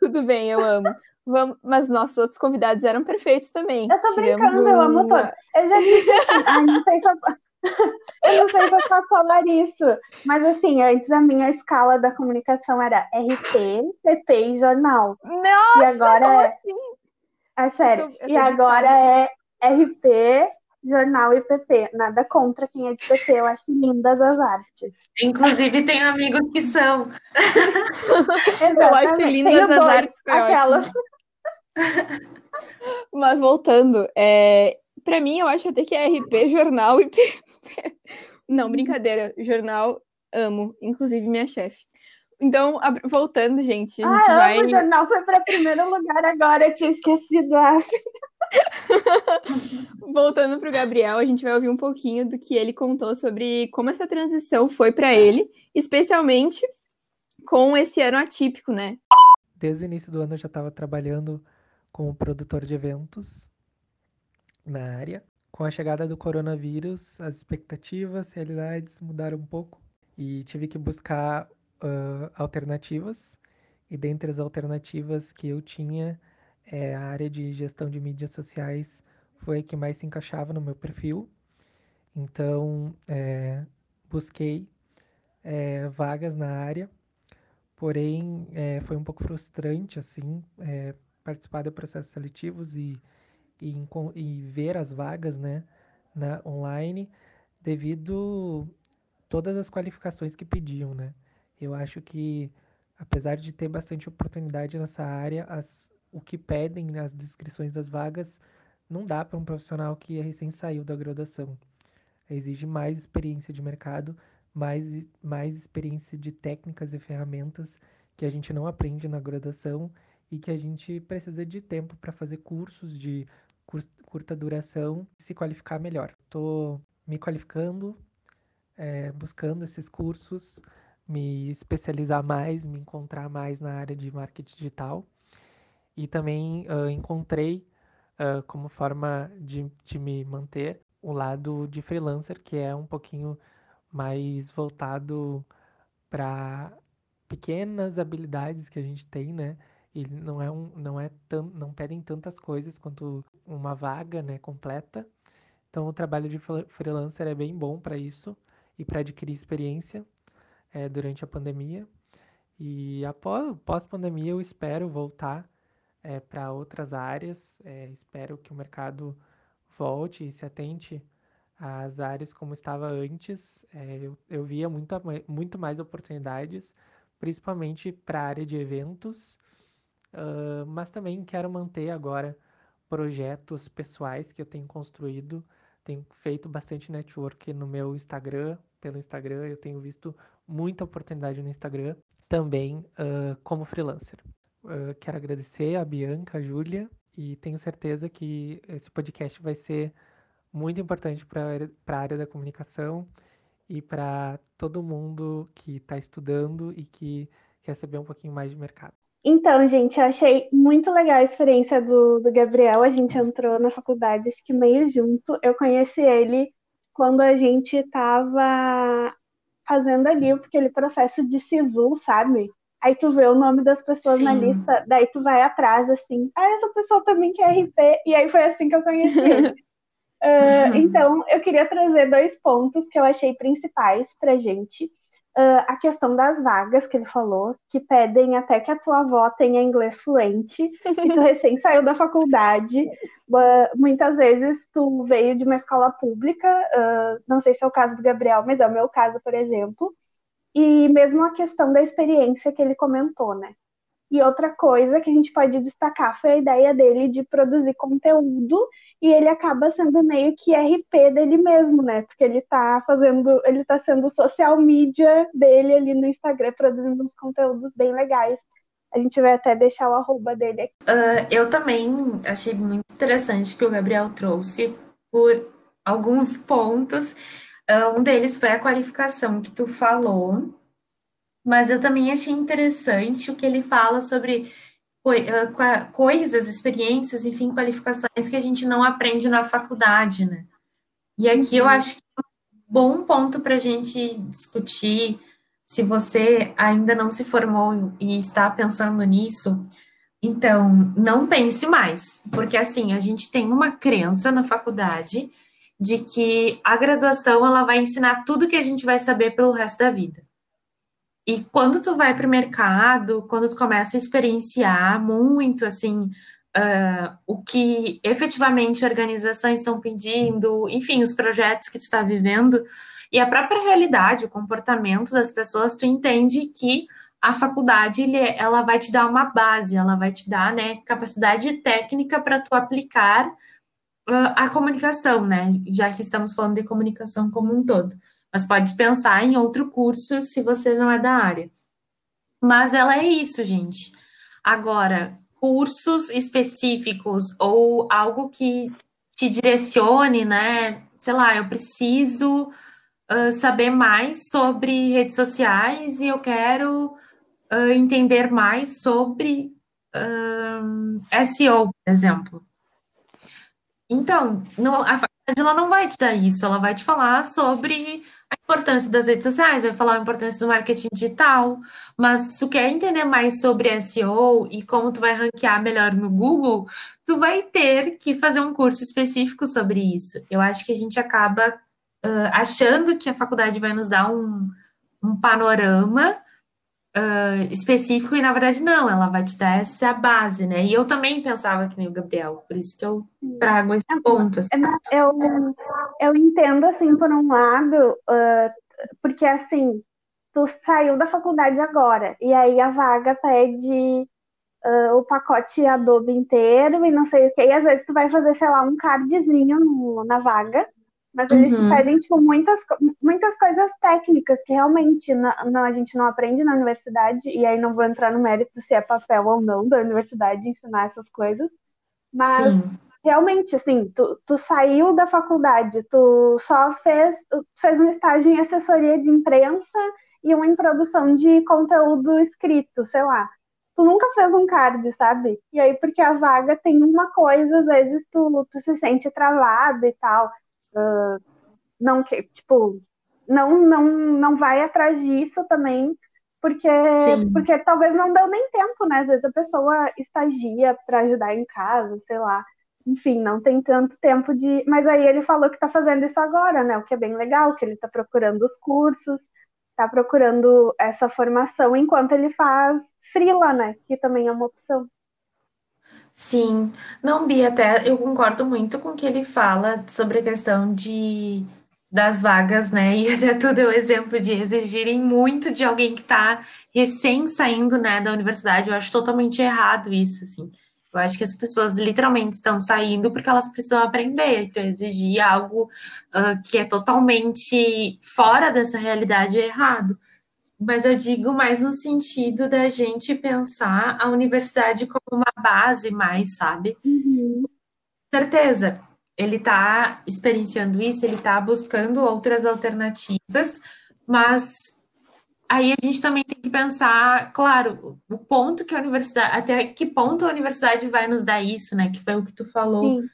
Tudo bem, eu amo. Vamos, mas nossos outros convidados eram perfeitos também. Eu tô Tivemos brincando, um... eu amo todos. Eu já disse assim, ai, não sei se eu... eu não sei se eu posso falar isso, mas assim, antes a minha escala da comunicação era RP, PP e jornal. Nossa, e agora é... assim? É sério. Eu tô, eu tô e agora é RP, jornal e PP. Nada contra quem é de PP, eu acho lindas as artes. Inclusive, tenho amigos que são. eu acho lindas as artes. Aquelas. Mas voltando, é, para mim eu acho até que é RP, jornal e. Não, brincadeira, jornal amo, inclusive minha chefe. Então, voltando, gente, a gente ah, vai. o jornal foi para primeiro lugar agora, eu tinha esquecido. voltando para o Gabriel, a gente vai ouvir um pouquinho do que ele contou sobre como essa transição foi para ele, especialmente com esse ano atípico, né? Desde o início do ano eu já estava trabalhando como produtor de eventos na área. Com a chegada do coronavírus, as expectativas, realidades mudaram um pouco e tive que buscar uh, alternativas. E dentre as alternativas que eu tinha, é, a área de gestão de mídias sociais foi a que mais se encaixava no meu perfil. Então, é, busquei é, vagas na área, porém é, foi um pouco frustrante assim é, participar de processos seletivos e, e, e ver as vagas né, na, online devido todas as qualificações que pediam, né? Eu acho que, apesar de ter bastante oportunidade nessa área, as, o que pedem nas descrições das vagas não dá para um profissional que recém saiu da graduação. Exige mais experiência de mercado, mais, mais experiência de técnicas e ferramentas que a gente não aprende na graduação e que a gente precisa de tempo para fazer cursos de curta duração e se qualificar melhor. Estou me qualificando, é, buscando esses cursos, me especializar mais, me encontrar mais na área de marketing digital. E também uh, encontrei, uh, como forma de, de me manter, o lado de freelancer, que é um pouquinho mais voltado para pequenas habilidades que a gente tem, né? E não é um, não é tão, não pedem tantas coisas quanto uma vaga, né, completa. Então o trabalho de freelancer é bem bom para isso e para adquirir experiência é, durante a pandemia. E após pós-pandemia eu espero voltar é, para outras áreas. É, espero que o mercado volte e se atente às áreas como estava antes. Eu, eu via muita, muito mais oportunidades, principalmente para a área de eventos Uh, mas também quero manter agora projetos pessoais que eu tenho construído. Tenho feito bastante network no meu Instagram, pelo Instagram, eu tenho visto muita oportunidade no Instagram, também uh, como freelancer. Uh, quero agradecer a Bianca, a Júlia, e tenho certeza que esse podcast vai ser muito importante para a área da comunicação e para todo mundo que está estudando e que quer saber um pouquinho mais de mercado. Então, gente, eu achei muito legal a experiência do, do Gabriel. A gente entrou na faculdade, acho que meio junto. Eu conheci ele quando a gente estava fazendo ali aquele processo de SISU, sabe? Aí tu vê o nome das pessoas Sim. na lista, daí tu vai atrás, assim, ah, essa pessoa também quer RP, e aí foi assim que eu conheci ele. uh, então, eu queria trazer dois pontos que eu achei principais pra gente. Uh, a questão das vagas que ele falou, que pedem até que a tua avó tenha inglês fluente, e tu recém saiu da faculdade, uh, muitas vezes tu veio de uma escola pública, uh, não sei se é o caso do Gabriel, mas é o meu caso, por exemplo, e mesmo a questão da experiência que ele comentou, né? E outra coisa que a gente pode destacar foi a ideia dele de produzir conteúdo e ele acaba sendo meio que RP dele mesmo, né? Porque ele tá fazendo, ele tá sendo social media dele ali no Instagram, produzindo uns conteúdos bem legais. A gente vai até deixar o arroba dele aqui. Uh, eu também achei muito interessante que o Gabriel trouxe por alguns pontos. Uh, um deles foi a qualificação que tu falou, mas eu também achei interessante o que ele fala sobre coisas, experiências, enfim, qualificações que a gente não aprende na faculdade, né? E aqui uhum. eu acho que é um bom ponto para a gente discutir, se você ainda não se formou e está pensando nisso, então não pense mais, porque assim, a gente tem uma crença na faculdade de que a graduação ela vai ensinar tudo que a gente vai saber pelo resto da vida. E quando tu vai para o mercado, quando tu começa a experienciar muito, assim, uh, o que efetivamente organizações estão pedindo, enfim, os projetos que tu está vivendo, e a própria realidade, o comportamento das pessoas, tu entende que a faculdade ela vai te dar uma base, ela vai te dar né, capacidade técnica para tu aplicar uh, a comunicação, né? Já que estamos falando de comunicação como um todo mas pode pensar em outro curso se você não é da área. Mas ela é isso, gente. Agora, cursos específicos ou algo que te direcione, né? Sei lá, eu preciso uh, saber mais sobre redes sociais e eu quero uh, entender mais sobre SEO, por exemplo. Então, não, a ela não vai te dar isso, ela vai te falar sobre a importância das redes sociais, vai falar a importância do marketing digital, mas se tu quer entender mais sobre SEO e como tu vai ranquear melhor no Google, tu vai ter que fazer um curso específico sobre isso. Eu acho que a gente acaba uh, achando que a faculdade vai nos dar um, um panorama uh, específico e na verdade não, ela vai te dar essa base, né? E eu também pensava que nem o Gabriel, por isso que eu trago esse é, ponto. Assim. É, eu, eu entendo assim por um lado, uh, porque assim tu saiu da faculdade agora e aí a vaga pede uh, o pacote Adobe inteiro e não sei o que, e às vezes tu vai fazer, sei lá, um cardzinho no, na vaga mas eles uhum. te pedem, tipo, muitas, muitas coisas técnicas que realmente não, não, a gente não aprende na universidade, e aí não vou entrar no mérito se é papel ou não da universidade ensinar essas coisas. Mas Sim. realmente, assim, tu, tu saiu da faculdade, tu só fez, fez um estágio em assessoria de imprensa e um em produção de conteúdo escrito, sei lá. Tu nunca fez um card, sabe? E aí, porque a vaga tem uma coisa, às vezes tu, tu se sente travado e tal uh, não que tipo não não não vai atrás disso também porque porque talvez não deu nem tempo né? Às vezes a pessoa estagia para ajudar em casa sei lá. Enfim não tem tanto tempo de mas aí ele falou que está fazendo isso agora né? O que é bem legal que ele está procurando os cursos está procurando essa formação enquanto ele faz frila né? Que também é uma opção Sim, não, Bia, até eu concordo muito com o que ele fala sobre a questão de das vagas, né? E até tudo é o exemplo de exigirem muito de alguém que está recém saindo, né, da universidade. Eu acho totalmente errado isso, assim. Eu acho que as pessoas literalmente estão saindo porque elas precisam aprender. Então, exigir algo uh, que é totalmente fora dessa realidade é errado mas eu digo mais no sentido da gente pensar a universidade como uma base mais, sabe? Uhum. Certeza, ele está experienciando isso, ele está buscando outras alternativas, mas aí a gente também tem que pensar, claro, o ponto que a universidade, até que ponto a universidade vai nos dar isso, né? Que foi o que tu falou. Sim.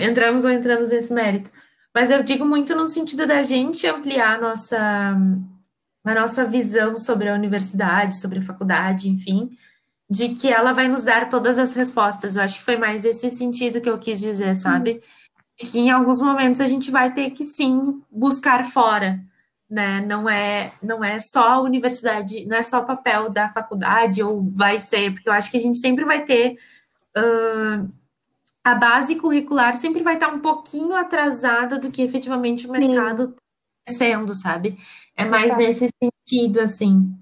Entramos ou entramos nesse mérito. Mas eu digo muito no sentido da gente ampliar nossa a nossa visão sobre a universidade, sobre a faculdade, enfim, de que ela vai nos dar todas as respostas. Eu acho que foi mais esse sentido que eu quis dizer, sabe? Uhum. Que em alguns momentos a gente vai ter que sim buscar fora, né? Não é, não é só a universidade, não é só o papel da faculdade, ou vai ser, porque eu acho que a gente sempre vai ter. Uh, a base curricular sempre vai estar um pouquinho atrasada do que efetivamente o mercado está sendo, sabe? É mais nesse sentido, assim.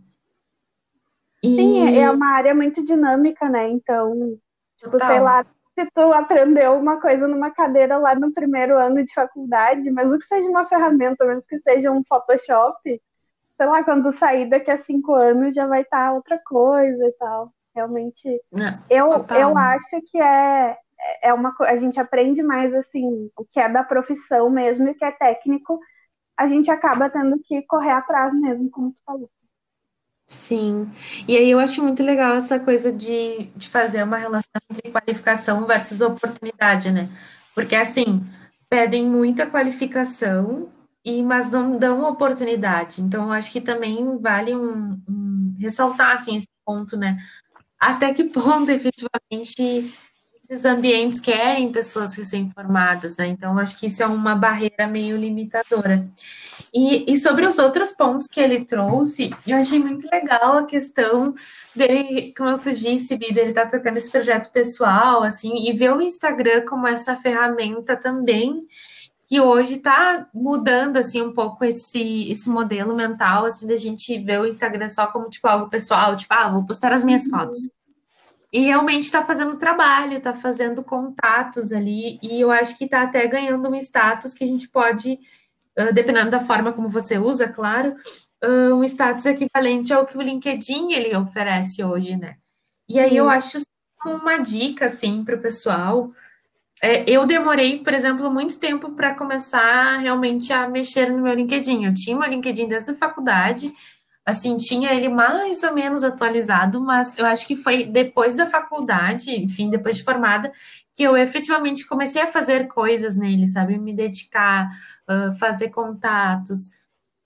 E... Sim, é, é uma área muito dinâmica, né? Então, tipo, Total. sei lá, se tu aprendeu uma coisa numa cadeira lá no primeiro ano de faculdade, mesmo que seja uma ferramenta, mesmo que seja um Photoshop, sei lá, quando sair daqui a cinco anos já vai estar tá outra coisa e tal. Realmente, eu, eu acho que é, é uma a gente aprende mais assim o que é da profissão mesmo e o que é técnico a gente acaba tendo que correr atrás mesmo, como tu falou. Sim, e aí eu acho muito legal essa coisa de, de fazer uma relação entre qualificação versus oportunidade, né? Porque assim, pedem muita qualificação, e mas não dão oportunidade. Então, eu acho que também vale um, um ressaltar assim, esse ponto, né? Até que ponto efetivamente esses ambientes querem pessoas recém-formadas, né? Então, acho que isso é uma barreira meio limitadora. E, e, sobre os outros pontos que ele trouxe, eu achei muito legal a questão dele, como eu disse, Bida, ele tá tocando esse projeto pessoal, assim, e ver o Instagram como essa ferramenta também que hoje está mudando assim um pouco esse, esse modelo mental assim da gente ver o Instagram só como tipo algo pessoal, tipo, ah, vou postar as minhas fotos. E realmente está fazendo trabalho, está fazendo contatos ali, e eu acho que está até ganhando um status que a gente pode, dependendo da forma como você usa, claro, um status equivalente ao que o LinkedIn ele oferece hoje, né? E aí eu acho uma dica, assim, para o pessoal. É, eu demorei, por exemplo, muito tempo para começar realmente a mexer no meu LinkedIn. Eu tinha meu LinkedIn desde a faculdade, assim, tinha ele mais ou menos atualizado, mas eu acho que foi depois da faculdade, enfim, depois de formada, que eu efetivamente comecei a fazer coisas nele, sabe? Me dedicar, uh, fazer contatos,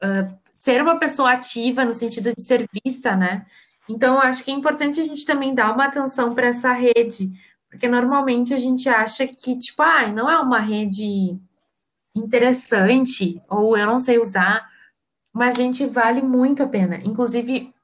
uh, ser uma pessoa ativa no sentido de ser vista, né? Então, acho que é importante a gente também dar uma atenção para essa rede, porque normalmente a gente acha que, tipo, ah, não é uma rede interessante, ou eu não sei usar, mas, gente, vale muito a pena. Inclusive,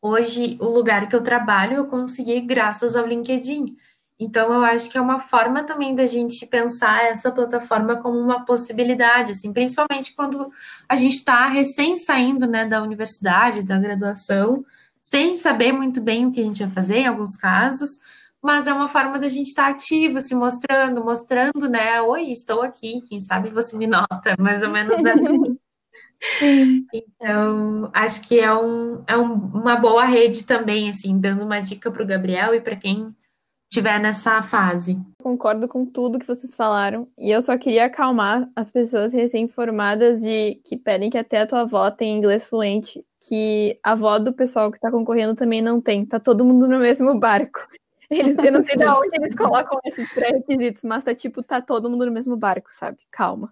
hoje o lugar que eu trabalho eu consegui graças ao LinkedIn. Então, eu acho que é uma forma também da gente pensar essa plataforma como uma possibilidade, assim, principalmente quando a gente está recém saindo né, da universidade, da graduação, sem saber muito bem o que a gente vai fazer em alguns casos, mas é uma forma da gente estar tá ativo, se mostrando, mostrando, né? Oi, estou aqui, quem sabe você me nota, mais ou menos dessa. Então, acho que é, um, é um, uma boa rede também, assim, dando uma dica para o Gabriel e para quem estiver nessa fase. Concordo com tudo que vocês falaram. E eu só queria acalmar as pessoas recém-formadas de que pedem que até a tua avó tenha inglês fluente, que a avó do pessoal que está concorrendo também não tem. Tá todo mundo no mesmo barco. Eles, eu não sei de onde eles colocam esses pré-requisitos, mas tá tipo, tá todo mundo no mesmo barco, sabe? Calma.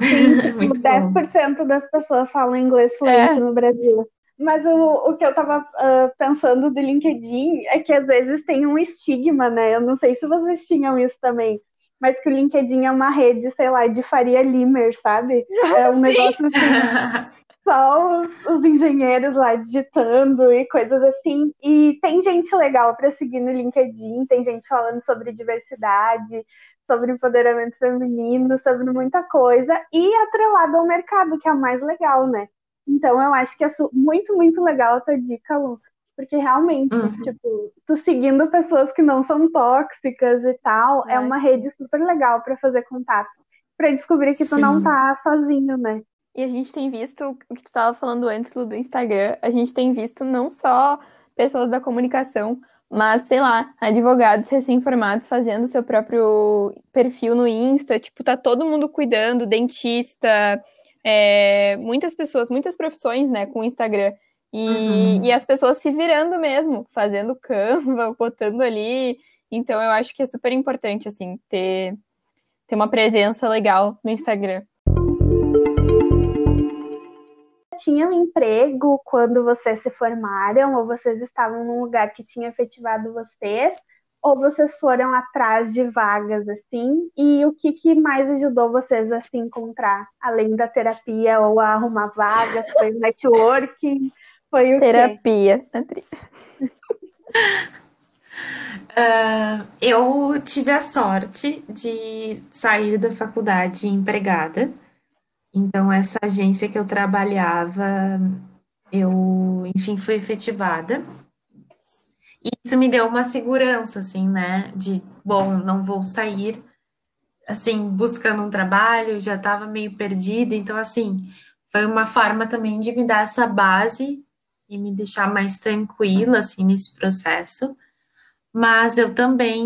Sim, 10% das pessoas falam inglês fluente é. no Brasil. Mas o, o que eu tava uh, pensando do LinkedIn é que às vezes tem um estigma, né? Eu não sei se vocês tinham isso também, mas que o LinkedIn é uma rede, sei lá, de Faria Limer, sabe? É um Sim. negócio assim. só os, os, engenheiros lá digitando e coisas assim. E tem gente legal para seguir no LinkedIn, tem gente falando sobre diversidade, sobre empoderamento feminino, sobre muita coisa, e atrelado ao mercado, que é o mais legal, né? Então eu acho que é muito, muito legal a tua dica, Lu. Porque realmente, uhum. tipo, tu seguindo pessoas que não são tóxicas e tal, é, é uma rede super legal para fazer contato. para descobrir que Sim. tu não tá sozinho, né? E a gente tem visto o que tu estava falando antes Lu, do Instagram, a gente tem visto não só pessoas da comunicação, mas, sei lá, advogados recém-formados fazendo seu próprio perfil no Insta, tipo, tá todo mundo cuidando, dentista, é, muitas pessoas, muitas profissões, né, com Instagram. E, uhum. e as pessoas se virando mesmo, fazendo Canva, botando ali. Então eu acho que é super importante, assim, ter, ter uma presença legal no Instagram. Tinham emprego quando vocês se formaram, ou vocês estavam num lugar que tinha efetivado vocês? ou vocês foram atrás de vagas assim? E o que, que mais ajudou vocês a se encontrar, além da terapia ou a arrumar vagas? Foi o networking? Foi o terapia, quê? Uh, eu tive a sorte de sair da faculdade empregada. Então, essa agência que eu trabalhava, eu, enfim, fui efetivada. Isso me deu uma segurança, assim, né? De, bom, não vou sair, assim, buscando um trabalho, já estava meio perdida. Então, assim, foi uma forma também de me dar essa base e me deixar mais tranquila, assim, nesse processo. Mas eu também,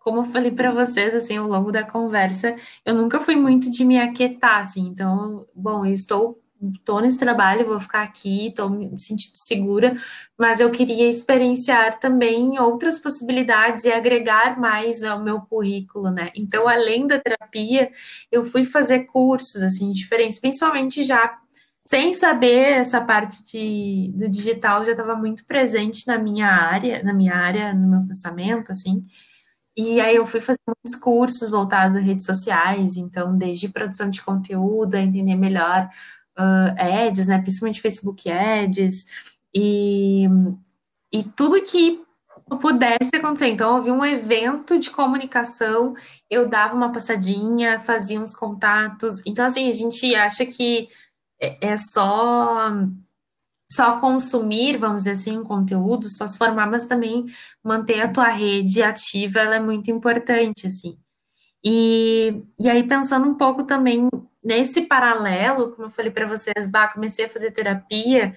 como eu falei para vocês, assim, ao longo da conversa, eu nunca fui muito de me aquietar, assim. Então, bom, eu estou estou nesse trabalho, vou ficar aqui, estou me sentindo segura, mas eu queria experienciar também outras possibilidades e agregar mais ao meu currículo, né? Então, além da terapia, eu fui fazer cursos, assim, diferentes, principalmente já sem saber essa parte de, do digital já estava muito presente na minha área, na minha área, no meu pensamento, assim. E aí eu fui fazer muitos cursos voltados a redes sociais, então desde produção de conteúdo, a entender melhor uh, ads, né, principalmente Facebook Ads, e, e tudo que pudesse acontecer. Então, havia um evento de comunicação, eu dava uma passadinha, fazia uns contatos. Então, assim, a gente acha que é, é só só consumir, vamos dizer assim, conteúdo, só se formar, mas também manter a tua rede ativa, ela é muito importante, assim. E, e aí, pensando um pouco também nesse paralelo, como eu falei para vocês, bah, comecei a fazer terapia,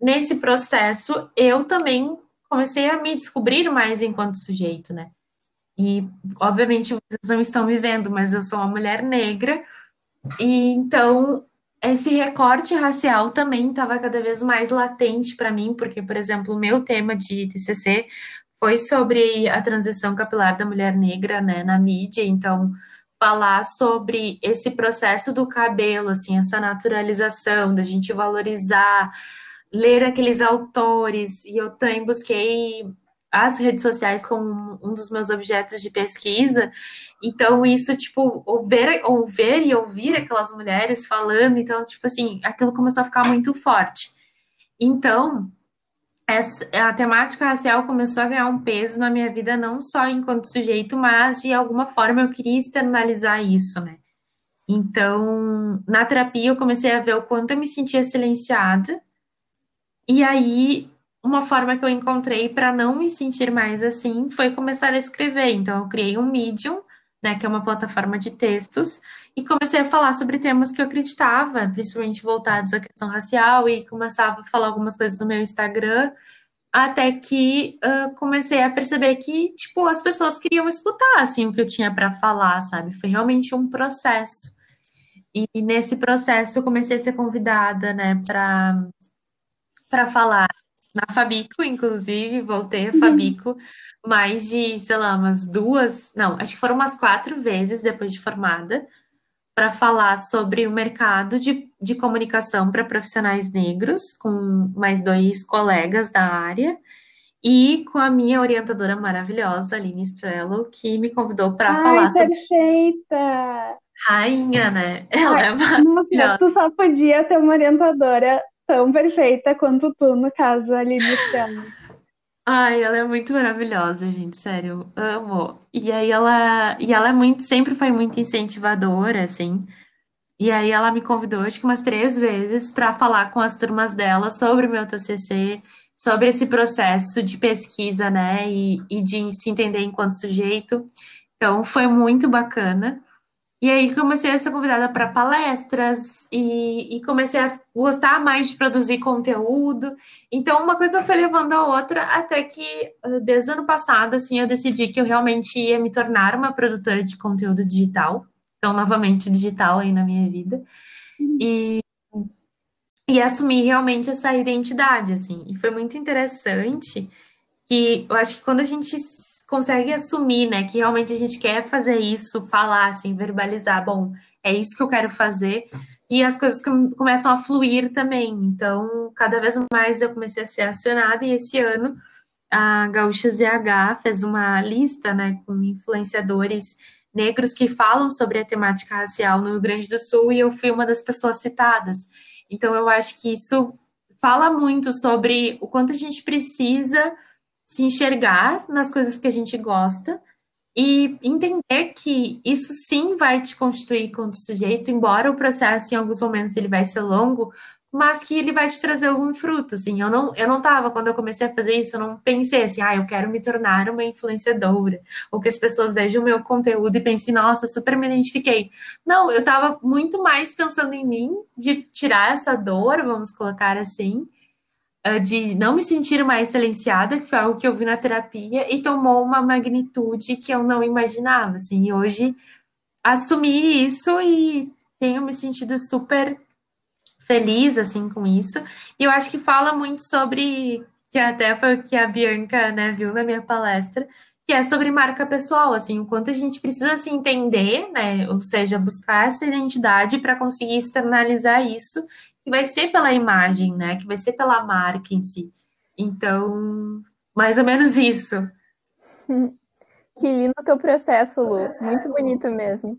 nesse processo eu também comecei a me descobrir mais enquanto sujeito, né? E, obviamente, vocês não estão me vendo, mas eu sou uma mulher negra, e então esse recorte racial também estava cada vez mais latente para mim, porque, por exemplo, o meu tema de TCC foi sobre a transição capilar da mulher negra, né, na mídia, então falar sobre esse processo do cabelo, assim, essa naturalização, da gente valorizar, ler aqueles autores, e eu também busquei as redes sociais como um dos meus objetos de pesquisa. Então, isso, tipo, ver, ouvir e ouvir aquelas mulheres falando, então, tipo assim, aquilo começou a ficar muito forte. Então, essa, a temática racial começou a ganhar um peso na minha vida, não só enquanto sujeito, mas de alguma forma eu queria externalizar isso, né? Então, na terapia, eu comecei a ver o quanto eu me sentia silenciada, e aí, uma forma que eu encontrei para não me sentir mais assim foi começar a escrever. Então, eu criei um Medium, né, que é uma plataforma de textos, e comecei a falar sobre temas que eu acreditava, principalmente voltados à questão racial, e começava a falar algumas coisas no meu Instagram, até que uh, comecei a perceber que, tipo, as pessoas queriam escutar, assim, o que eu tinha para falar, sabe? Foi realmente um processo. E nesse processo eu comecei a ser convidada, né, para para falar na Fabico, inclusive, voltei a Fabico mais de, sei lá, umas duas, não, acho que foram umas quatro vezes depois de formada, para falar sobre o mercado de, de comunicação para profissionais negros, com mais dois colegas da área, e com a minha orientadora maravilhosa, Aline Strello, que me convidou para falar sobre. Perfeita! Rainha, né? Ela Ai, é maravilhosa. Tu só podia ter uma orientadora tão perfeita quanto tu, no caso, Aline Strello. Ai, ela é muito maravilhosa, gente, sério, amo. E aí ela, e ela é muito, sempre foi muito incentivadora, assim. E aí ela me convidou, acho que umas três vezes, para falar com as turmas dela sobre o meu TCC, sobre esse processo de pesquisa, né, e, e de se entender enquanto sujeito. Então, foi muito bacana. E aí comecei a ser convidada para palestras e, e, comecei a gostar mais de produzir conteúdo. Então, uma coisa foi levando a outra, até que desde o ano passado, assim, eu decidi que eu realmente ia me tornar uma produtora de conteúdo digital. Então, novamente, digital aí na minha vida. E, e assumir realmente essa identidade, assim. E foi muito interessante que eu acho que quando a gente consegue assumir, né, que realmente a gente quer fazer isso, falar, assim, verbalizar, bom, é isso que eu quero fazer, e as coisas começam a fluir também. Então, cada vez mais eu comecei a ser acionada, e esse ano a Gaúcha ZH fez uma lista, né, com influenciadores negros que falam sobre a temática racial no Rio Grande do Sul, e eu fui uma das pessoas citadas. Então, eu acho que isso fala muito sobre o quanto a gente precisa se enxergar nas coisas que a gente gosta e entender que isso sim vai te constituir como sujeito, embora o processo em alguns momentos ele vai ser longo, mas que ele vai te trazer algum fruto, assim. Eu não, eu não tava, quando eu comecei a fazer isso, eu não pensei assim, ah, eu quero me tornar uma influenciadora, ou que as pessoas vejam o meu conteúdo e pensem, nossa, super me identifiquei. Não, eu tava muito mais pensando em mim, de tirar essa dor, vamos colocar assim, de não me sentir mais silenciada, que foi algo que eu vi na terapia, e tomou uma magnitude que eu não imaginava, assim, e hoje assumi isso e tenho me sentido super feliz, assim, com isso, e eu acho que fala muito sobre, que até foi o que a Bianca, né, viu na minha palestra, que é sobre marca pessoal, assim, o quanto a gente precisa se entender, né, ou seja, buscar essa identidade para conseguir externalizar isso que vai ser pela imagem, né? Que vai ser pela marca em si. Então, mais ou menos isso. Que lindo o teu processo, Lu. Muito bonito mesmo.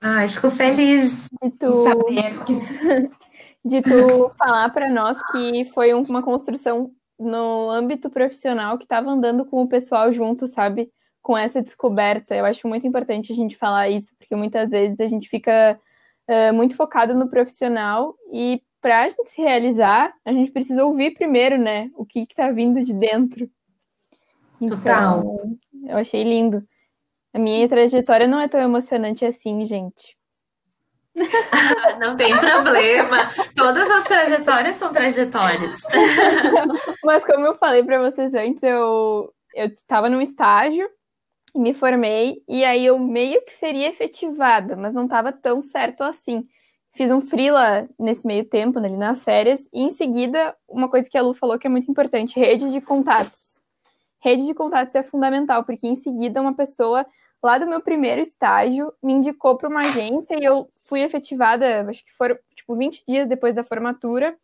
Ai, fico feliz de tu, saber que... de tu falar para nós que foi uma construção no âmbito profissional que estava andando com o pessoal junto, sabe? Com essa descoberta. Eu acho muito importante a gente falar isso, porque muitas vezes a gente fica uh, muito focado no profissional e para a gente se realizar, a gente precisa ouvir primeiro, né? O que está vindo de dentro. Então, Total. Eu achei lindo. A minha trajetória não é tão emocionante assim, gente. não tem problema. Todas as trajetórias são trajetórias. Mas como eu falei para vocês antes, eu eu estava num estágio me formei e aí eu meio que seria efetivada, mas não estava tão certo assim. Fiz um freela nesse meio tempo, ali nas férias, e em seguida, uma coisa que a Lu falou que é muito importante, rede de contatos. Rede de contatos é fundamental, porque em seguida uma pessoa lá do meu primeiro estágio me indicou para uma agência e eu fui efetivada, acho que foram tipo 20 dias depois da formatura,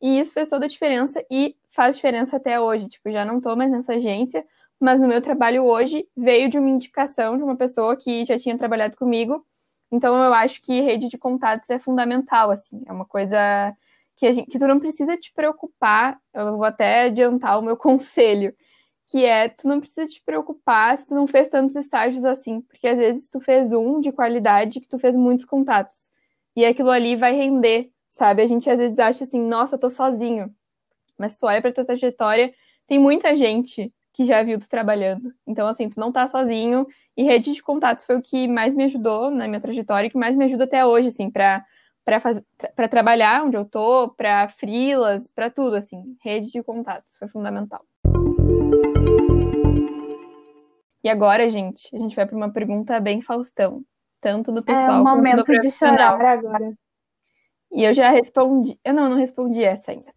e isso fez toda a diferença e faz diferença até hoje. Tipo, já não estou mais nessa agência, mas no meu trabalho hoje veio de uma indicação de uma pessoa que já tinha trabalhado comigo. Então eu acho que rede de contatos é fundamental, assim, é uma coisa que, gente, que tu não precisa te preocupar, eu vou até adiantar o meu conselho, que é tu não precisa te preocupar se tu não fez tantos estágios assim, porque às vezes tu fez um de qualidade que tu fez muitos contatos. E aquilo ali vai render, sabe? A gente às vezes acha assim, nossa, tô sozinho. Mas tu olha pra tua trajetória, tem muita gente que já viu tu trabalhando. Então, assim, tu não tá sozinho. E rede de contatos foi o que mais me ajudou na minha trajetória e que mais me ajuda até hoje, assim, para para trabalhar onde eu tô, para frilas, para tudo, assim. Rede de contatos foi fundamental. E agora, gente, a gente vai para uma pergunta bem Faustão, tanto do pessoal é um momento quanto do agora. E eu já respondi, eu não, não respondi essa ainda.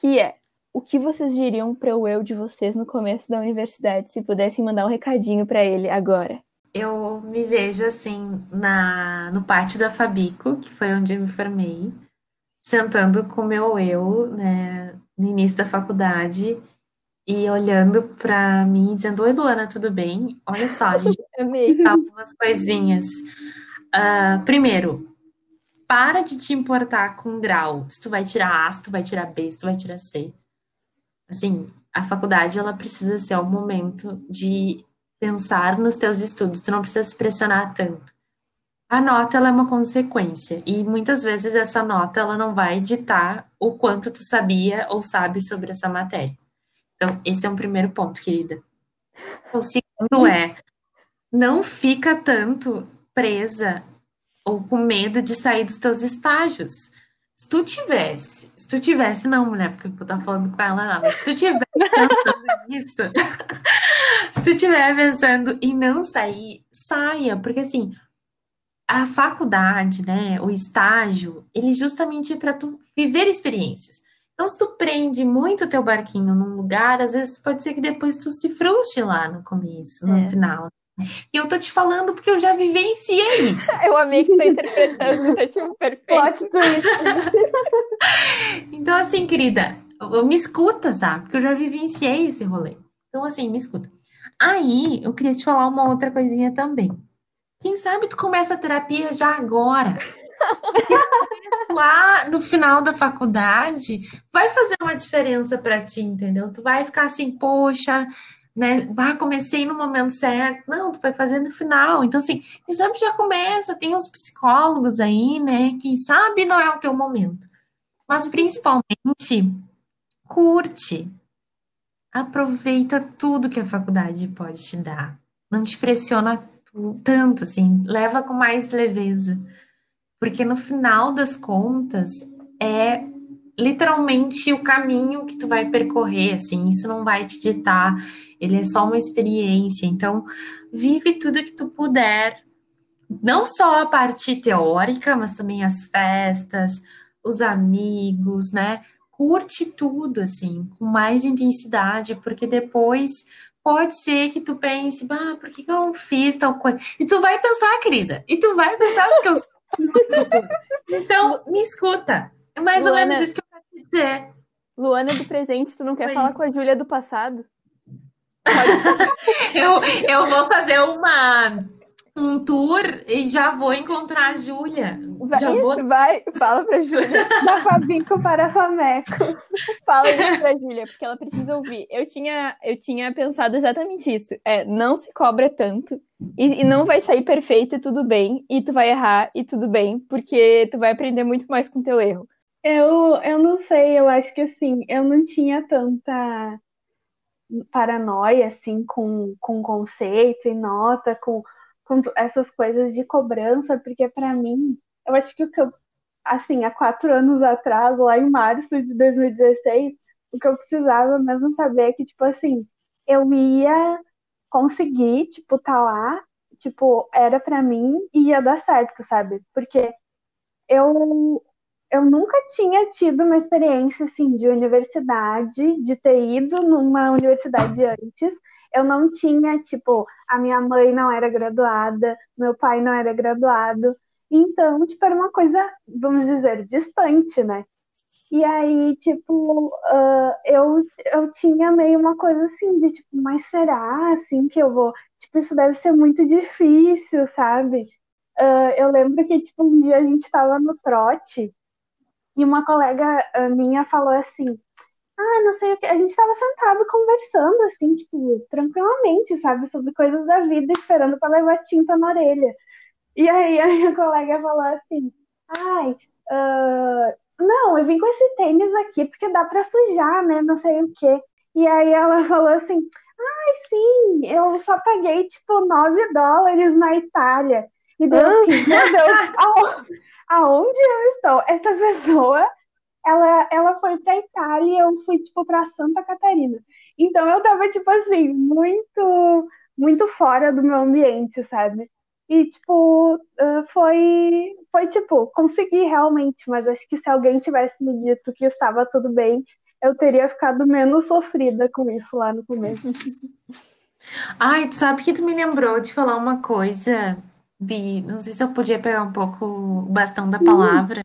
Que é: o que vocês diriam para o eu de vocês no começo da universidade, se pudessem mandar um recadinho para ele agora? Eu me vejo assim na no pátio da Fabico, que foi onde eu me formei, sentando com o meu eu, né, no início da faculdade e olhando para mim dizendo: "Oi, Luana, tudo bem? Olha só, a gente Amei. algumas coisinhas. Uh, primeiro, para de te importar com grau. Se tu vai tirar A, se tu vai tirar B, se tu vai tirar C assim, a faculdade ela precisa ser o momento de pensar nos teus estudos, tu não precisa se pressionar tanto. A nota ela é uma consequência e muitas vezes essa nota ela não vai ditar o quanto tu sabia ou sabe sobre essa matéria. Então, esse é um primeiro ponto, querida. O segundo é não fica tanto presa ou com medo de sair dos teus estágios. Se tu tivesse, se tu tivesse, não, mulher, porque eu tô falando com ela, não, mas se tu tivesse pensando nisso, se tu estiver pensando em não sair, saia, porque assim, a faculdade, né, o estágio, ele justamente é para tu viver experiências. Então, se tu prende muito teu barquinho num lugar, às vezes pode ser que depois tu se frustre lá no começo, no É. final. E eu tô te falando porque eu já vivenciei isso. Eu amei que tá interpretando, isso tá tipo perfeito. Plot twist. Então, assim, querida, me escuta, sabe? Porque eu já vivenciei esse rolê. Então, assim, me escuta. Aí, eu queria te falar uma outra coisinha também. Quem sabe tu começa a terapia já agora? Porque lá no final da faculdade vai fazer uma diferença pra ti, entendeu? Tu vai ficar assim, poxa, né? Ah, comecei no momento certo. Não, tu vai fazer no final. Então, assim, sabe já começa, tem uns psicólogos aí, né? Quem sabe não é o teu momento. Mas principalmente, curte. Aproveita tudo que a faculdade pode te dar. Não te pressiona tanto, assim. Leva com mais leveza. Porque no final das contas, é literalmente o caminho que tu vai percorrer, assim. Isso não vai te ditar. Ele é só uma experiência. Então, vive tudo que tu puder. Não só a parte teórica, mas também as festas, os amigos, né? Curte tudo, assim, com mais intensidade, porque depois pode ser que tu pense, bah, por que que eu não fiz tal coisa? E tu vai pensar, querida, e tu vai pensar porque eu. Então, me escuta. É mais ou Luana. menos isso que eu quero dizer. Luana do presente, tu não quer Oi. falar com a Júlia do passado? Eu, eu vou fazer uma, um tour e já vou encontrar a Júlia. Vai, Já isso, vou vai, fala pra Júlia. Da Fabico para a Fameco. Fala isso pra Júlia, porque ela precisa ouvir. Eu tinha, eu tinha pensado exatamente isso. É, não se cobra tanto. E, e não vai sair perfeito e tudo bem. E tu vai errar e tudo bem, porque tu vai aprender muito mais com teu erro. Eu, eu não sei, eu acho que assim, eu não tinha tanta paranoia assim com, com conceito e nota, com, com essas coisas de cobrança, porque para mim, eu acho que o que eu, assim, há quatro anos atrás, lá em março de 2016, o que eu precisava mesmo saber é que, tipo assim, eu ia conseguir, tipo, tá lá, tipo, era pra mim e ia dar certo, sabe? Porque eu eu nunca tinha tido uma experiência assim de universidade, de ter ido numa universidade antes. Eu não tinha, tipo, a minha mãe não era graduada, meu pai não era graduado. Então, tipo, era uma coisa, vamos dizer, distante, né? E aí, tipo, ah, eu, eu tinha meio uma coisa assim de tipo, mas será assim que eu vou? Tipo, isso deve ser muito difícil, sabe? Ah, eu lembro que, tipo, um dia a gente tava no trote E uma colega ah, minha falou assim: ah, não sei o que. A gente estava sentado conversando, assim, tipo, tranquilamente, sabe, sobre coisas da vida, esperando para levar tinta na orelha. E aí a minha colega falou assim: ai, uh, não, eu vim com esse tênis aqui porque dá para sujar, né? Não sei o quê. E aí ela falou assim: ai, sim, eu só paguei, tipo, 9 dólares na Itália. E deu assim, meu Deus, aonde eu estou? Essa pessoa ela, ela foi para Itália eu fui, tipo, para Santa Catarina. Então eu tava, tipo assim, muito, muito fora do meu ambiente, sabe? E, tipo, foi, foi, tipo, consegui realmente, mas acho que se alguém tivesse me dito que estava tudo bem, eu teria ficado menos sofrida com isso lá no começo. Ai, tu sabe que tu me lembrou de falar uma coisa, Bi, não sei se eu podia pegar um pouco o bastão da palavra,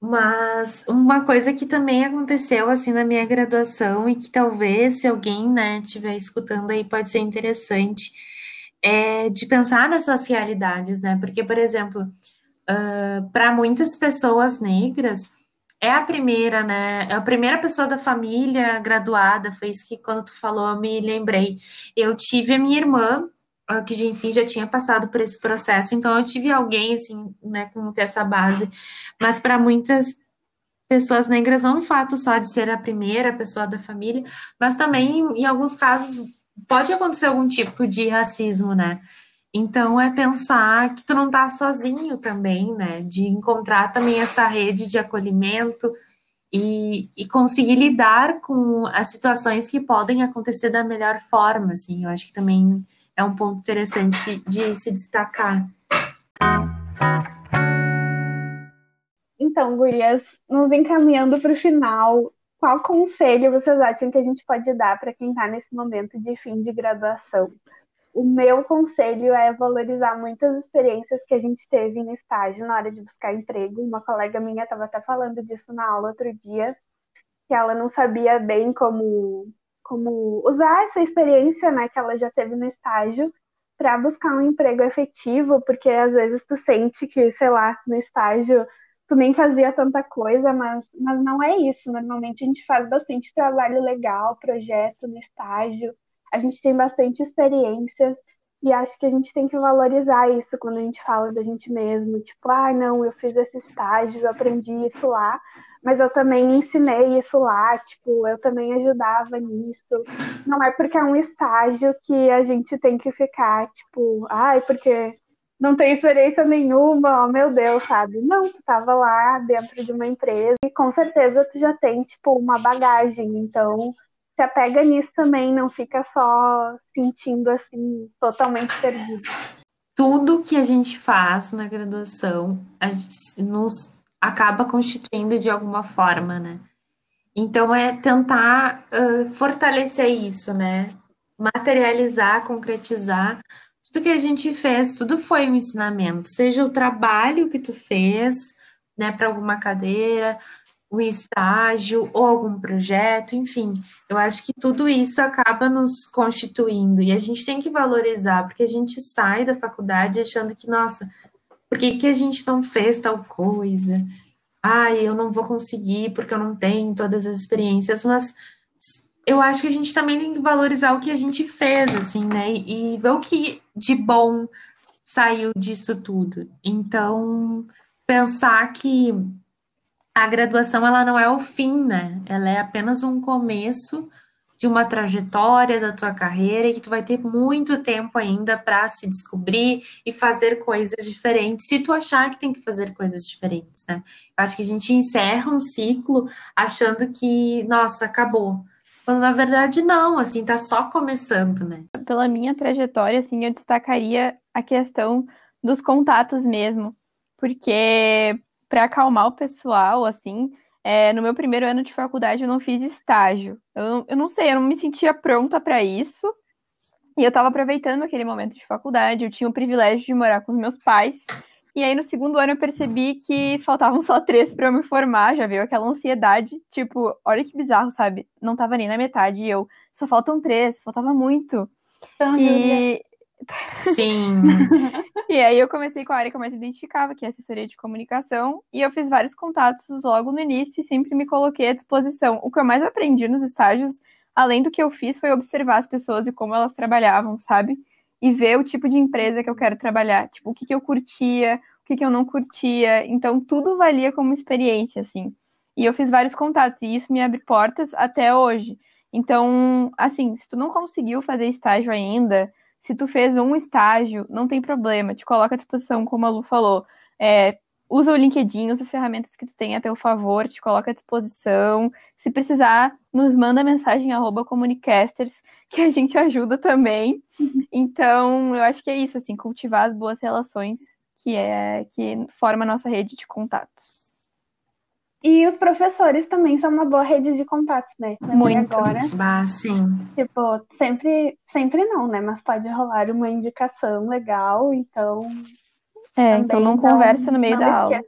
mas uma coisa que também aconteceu assim na minha graduação e que talvez se alguém, né, estiver escutando aí pode ser interessante, é de pensar nessas realidades, né? Porque, por exemplo, uh, para muitas pessoas negras, é a primeira, né? É a primeira pessoa da família graduada. Foi isso que quando tu falou, eu me lembrei. Eu tive a minha irmã, que enfim já tinha passado por esse processo, então eu tive alguém assim, né, com essa base. Mas para muitas pessoas negras, não o fato só de ser a primeira pessoa da família, mas também em alguns casos pode acontecer algum tipo de racismo, né? Então é pensar que tu não tá sozinho também, né? De encontrar também essa rede de acolhimento e, e conseguir lidar com as situações que podem acontecer da melhor forma, assim. Eu acho que também é um ponto interessante de se destacar. Então, gurias, nos encaminhando para o final, qual conselho vocês acham que a gente pode dar para quem está nesse momento de fim de graduação? O meu conselho é valorizar muitas experiências que a gente teve no estágio na hora de buscar emprego. Uma colega minha estava até falando disso na aula outro dia, que ela não sabia bem como, como usar essa experiência né, que ela já teve no estágio para buscar um emprego efetivo, porque às vezes tu sente que, sei lá, no estágio tu nem fazia tanta coisa, mas, mas não é isso. Normalmente a gente faz bastante trabalho legal, projeto no estágio, a gente tem bastante experiências e acho que a gente tem que valorizar isso quando a gente fala da gente mesmo. Tipo, ah, não, eu fiz esse estágio, eu aprendi isso lá, mas eu também ensinei isso lá, tipo, eu também ajudava nisso. Não é porque é um estágio que a gente tem que ficar, tipo, ai, porque não tem experiência nenhuma, oh, meu Deus, sabe? Não, tu tava lá dentro de uma empresa e com certeza tu já tem, tipo, uma bagagem, então se apega nisso também, não fica só sentindo assim, totalmente perdido. Tudo que a gente faz na graduação gente nos acaba constituindo de alguma forma, né? Então é tentar uh, fortalecer isso, né? Materializar, concretizar tudo que a gente fez, tudo foi um ensinamento, seja o trabalho que tu fez, né, para alguma cadeira, o estágio ou algum projeto, enfim, eu acho que tudo isso acaba nos constituindo e a gente tem que valorizar, porque a gente sai da faculdade achando que, nossa, por que, que a gente não fez tal coisa? Ai, eu não vou conseguir porque eu não tenho todas as experiências, mas eu acho que a gente também tem que valorizar o que a gente fez, assim, né? E ver o que de bom saiu disso tudo. Então, pensar que a graduação ela não é o fim, né? Ela é apenas um começo de uma trajetória da tua carreira e que tu vai ter muito tempo ainda para se descobrir e fazer coisas diferentes, se tu achar que tem que fazer coisas diferentes, né? Eu acho que a gente encerra um ciclo achando que, nossa, acabou. Quando na verdade não, assim, tá só começando, né? Pela minha trajetória, assim, eu destacaria a questão dos contatos mesmo, porque para acalmar o pessoal, assim, é, no meu primeiro ano de faculdade eu não fiz estágio. Eu, eu não sei, eu não me sentia pronta para isso. E eu estava aproveitando aquele momento de faculdade, eu tinha o privilégio de morar com os meus pais. E aí, no segundo ano, eu percebi que faltavam só três para eu me formar. Já veio aquela ansiedade. Tipo, olha que bizarro, sabe? Não tava nem na metade. E eu, só faltam três, faltava muito. Então, e. Sim. E aí eu comecei com a área que eu mais identificava, que é assessoria de comunicação, e eu fiz vários contatos logo no início e sempre me coloquei à disposição. O que eu mais aprendi nos estágios, além do que eu fiz, foi observar as pessoas e como elas trabalhavam, sabe? E ver o tipo de empresa que eu quero trabalhar, tipo, o que, que eu curtia, o que, que eu não curtia. Então, tudo valia como experiência, assim. E eu fiz vários contatos, e isso me abre portas até hoje. Então, assim, se tu não conseguiu fazer estágio ainda, se tu fez um estágio, não tem problema, te coloca à disposição, como a Lu falou. É, usa o LinkedIn, usa as ferramentas que tu tem a teu favor, te coloca à disposição. Se precisar, nos manda mensagem arroba comunicasters, que a gente ajuda também. Então, eu acho que é isso, assim, cultivar as boas relações, que é que forma a nossa rede de contatos. E os professores também são uma boa rede de contatos, né? Muito. agora. Ah, sim. Tipo, sempre, sempre não, né? Mas pode rolar uma indicação legal, então. É, então não conversa no meio da aula.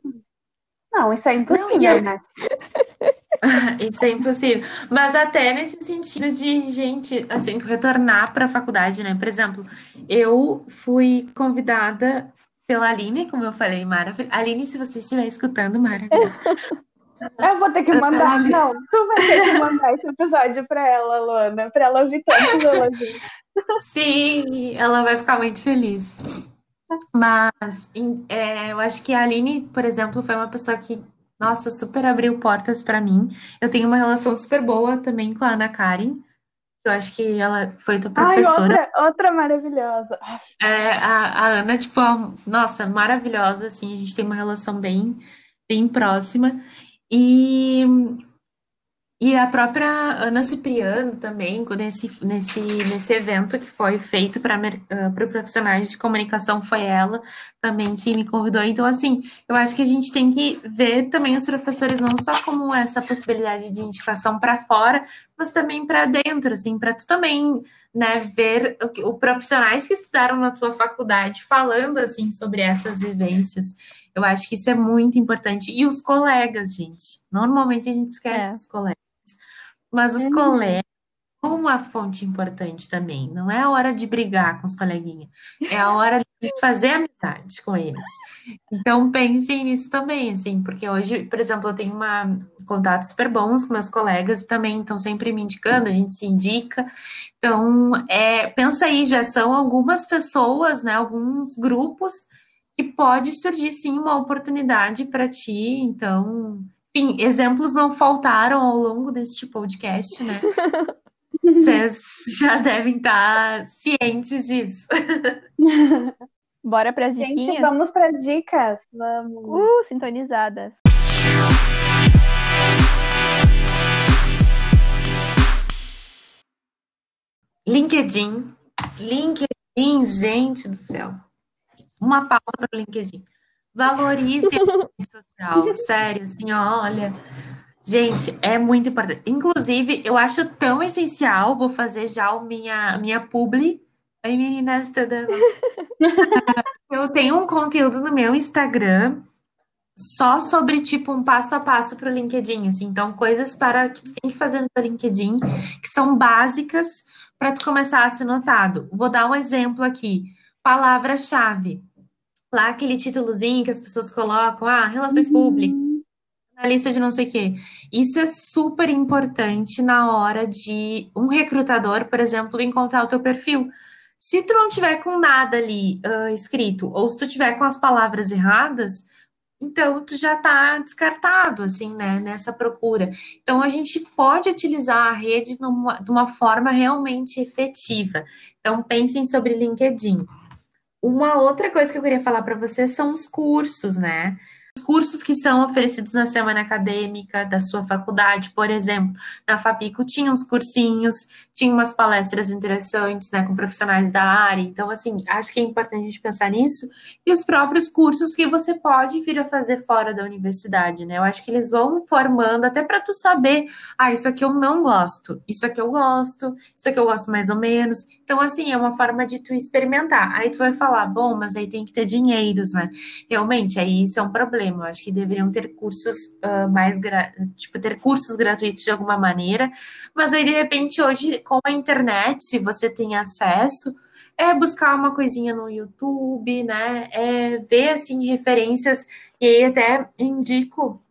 Não, isso é impossível, né? Isso é impossível. Mas até nesse sentido de, gente, assim, retornar para a faculdade, né? Por exemplo, eu fui convidada pela Aline, como eu falei, maravilhosa. Aline, se você estiver escutando, maravilhosa. Eu vou ter que mandar. Não, tu vai ter que mandar esse episódio pra ela, Luana, pra ela ouvir tantos elogios. Sim, ela vai ficar muito feliz. Mas é, eu acho que a Aline, por exemplo, foi uma pessoa que, nossa, super abriu portas para mim. Eu tenho uma relação super boa também com a Ana Karen. Eu acho que ela foi tua professora. Ai, outra, outra maravilhosa. É, a, a Ana, tipo, nossa, maravilhosa, assim, a gente tem uma relação bem, bem próxima. E, e a própria Ana Cipriano também, nesse, nesse, nesse evento que foi feito para uh, profissionais de comunicação, foi ela também que me convidou. Então, assim, eu acho que a gente tem que ver também os professores não só como essa possibilidade de indicação para fora, mas também para dentro, assim, para tu também, né, ver o, o profissionais que estudaram na tua faculdade falando assim sobre essas vivências. Eu acho que isso é muito importante. E os colegas, gente. Normalmente a gente esquece é. dos colegas. Mas os uhum. colegas são uma fonte importante também. Não é a hora de brigar com os coleguinhas. É a hora de fazer amizade com eles. Então pensem nisso também, assim, porque hoje, por exemplo, eu tenho uma contatos super bons com meus colegas também estão sempre me indicando, a gente se indica. Então, é, pensa aí, já são algumas pessoas, né, alguns grupos que pode surgir sim uma oportunidade para ti. Então, enfim, exemplos não faltaram ao longo deste podcast, né? Vocês já devem estar cientes disso. Bora para as dicas. Gente, vamos para as dicas. Vamos. Uh, sintonizadas. LinkedIn. LinkedIn, gente do céu. Uma pausa para o LinkedIn. Valorize a rede social, sério, assim, olha. Gente, é muito importante. Inclusive, eu acho tão essencial, vou fazer já o minha, minha publi. Oi, meninas, tudo Eu tenho um conteúdo no meu Instagram só sobre, tipo, um passo a passo para o LinkedIn, assim. Então, coisas para que tu tem que fazer no LinkedIn, que são básicas para tu começar a ser notado. Vou dar um exemplo aqui. Palavra-chave lá aquele títulozinho que as pessoas colocam, ah, relações uhum. públicas, na lista de não sei o quê. Isso é super importante na hora de um recrutador, por exemplo, encontrar o teu perfil. Se tu não tiver com nada ali uh, escrito, ou se tu tiver com as palavras erradas, então tu já está descartado, assim, né, nessa procura. Então a gente pode utilizar a rede numa, de uma forma realmente efetiva. Então pensem sobre LinkedIn. Uma outra coisa que eu queria falar para vocês são os cursos, né? Os cursos que são oferecidos na semana acadêmica da sua faculdade, por exemplo, na Fapico tinha uns cursinhos, tinha umas palestras interessantes, né, com profissionais da área. Então, assim, acho que é importante a gente pensar nisso. E os próprios cursos que você pode vir a fazer fora da universidade, né? Eu acho que eles vão formando até para tu saber, ah, isso aqui eu não gosto, isso aqui eu gosto, isso aqui eu gosto mais ou menos. Então, assim, é uma forma de tu experimentar. Aí tu vai falar, bom, mas aí tem que ter dinheiros, né? Realmente, aí isso é um problema problema. Eu acho que deveriam ter cursos uh, mais, tipo, ter cursos gratuitos de alguma maneira, mas aí, de repente, hoje, com a internet, se você tem acesso, é buscar uma coisinha no YouTube, né? É ver assim referências e aí até indico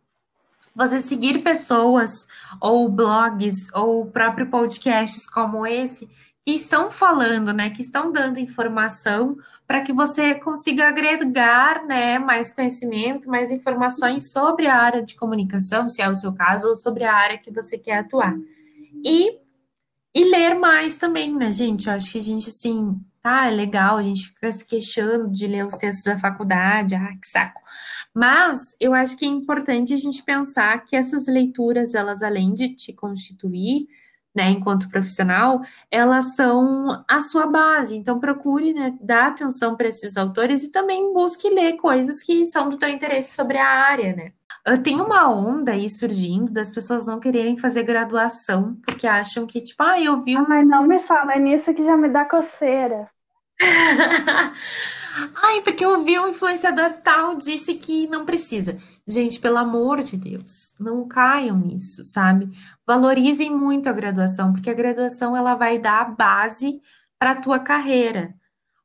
você seguir pessoas ou blogs ou próprio podcasts como esse que estão falando, né, que estão dando informação para que você consiga agregar, né, mais conhecimento, mais informações sobre a área de comunicação, se é o seu caso, ou sobre a área que você quer atuar. E e ler mais também, né, gente? Eu acho que a gente, assim, tá, é legal, a gente fica se queixando de ler os textos da faculdade, ah, que saco. Mas eu acho que é importante a gente pensar que essas leituras, elas, além de te constituir, né, enquanto profissional, elas são a sua base. Então, procure né, dar atenção para esses autores e também busque ler coisas que são do teu interesse sobre a área, né? Tem uma onda aí surgindo das pessoas não quererem fazer graduação, porque acham que, tipo, ah, eu vi um... Ai, não me fala nisso que já me dá coceira. Ai, porque eu vi um influenciador tal disse que não precisa. Gente, pelo amor de Deus, não caiam nisso, sabe? Valorizem muito a graduação, porque a graduação ela vai dar a base para a tua carreira.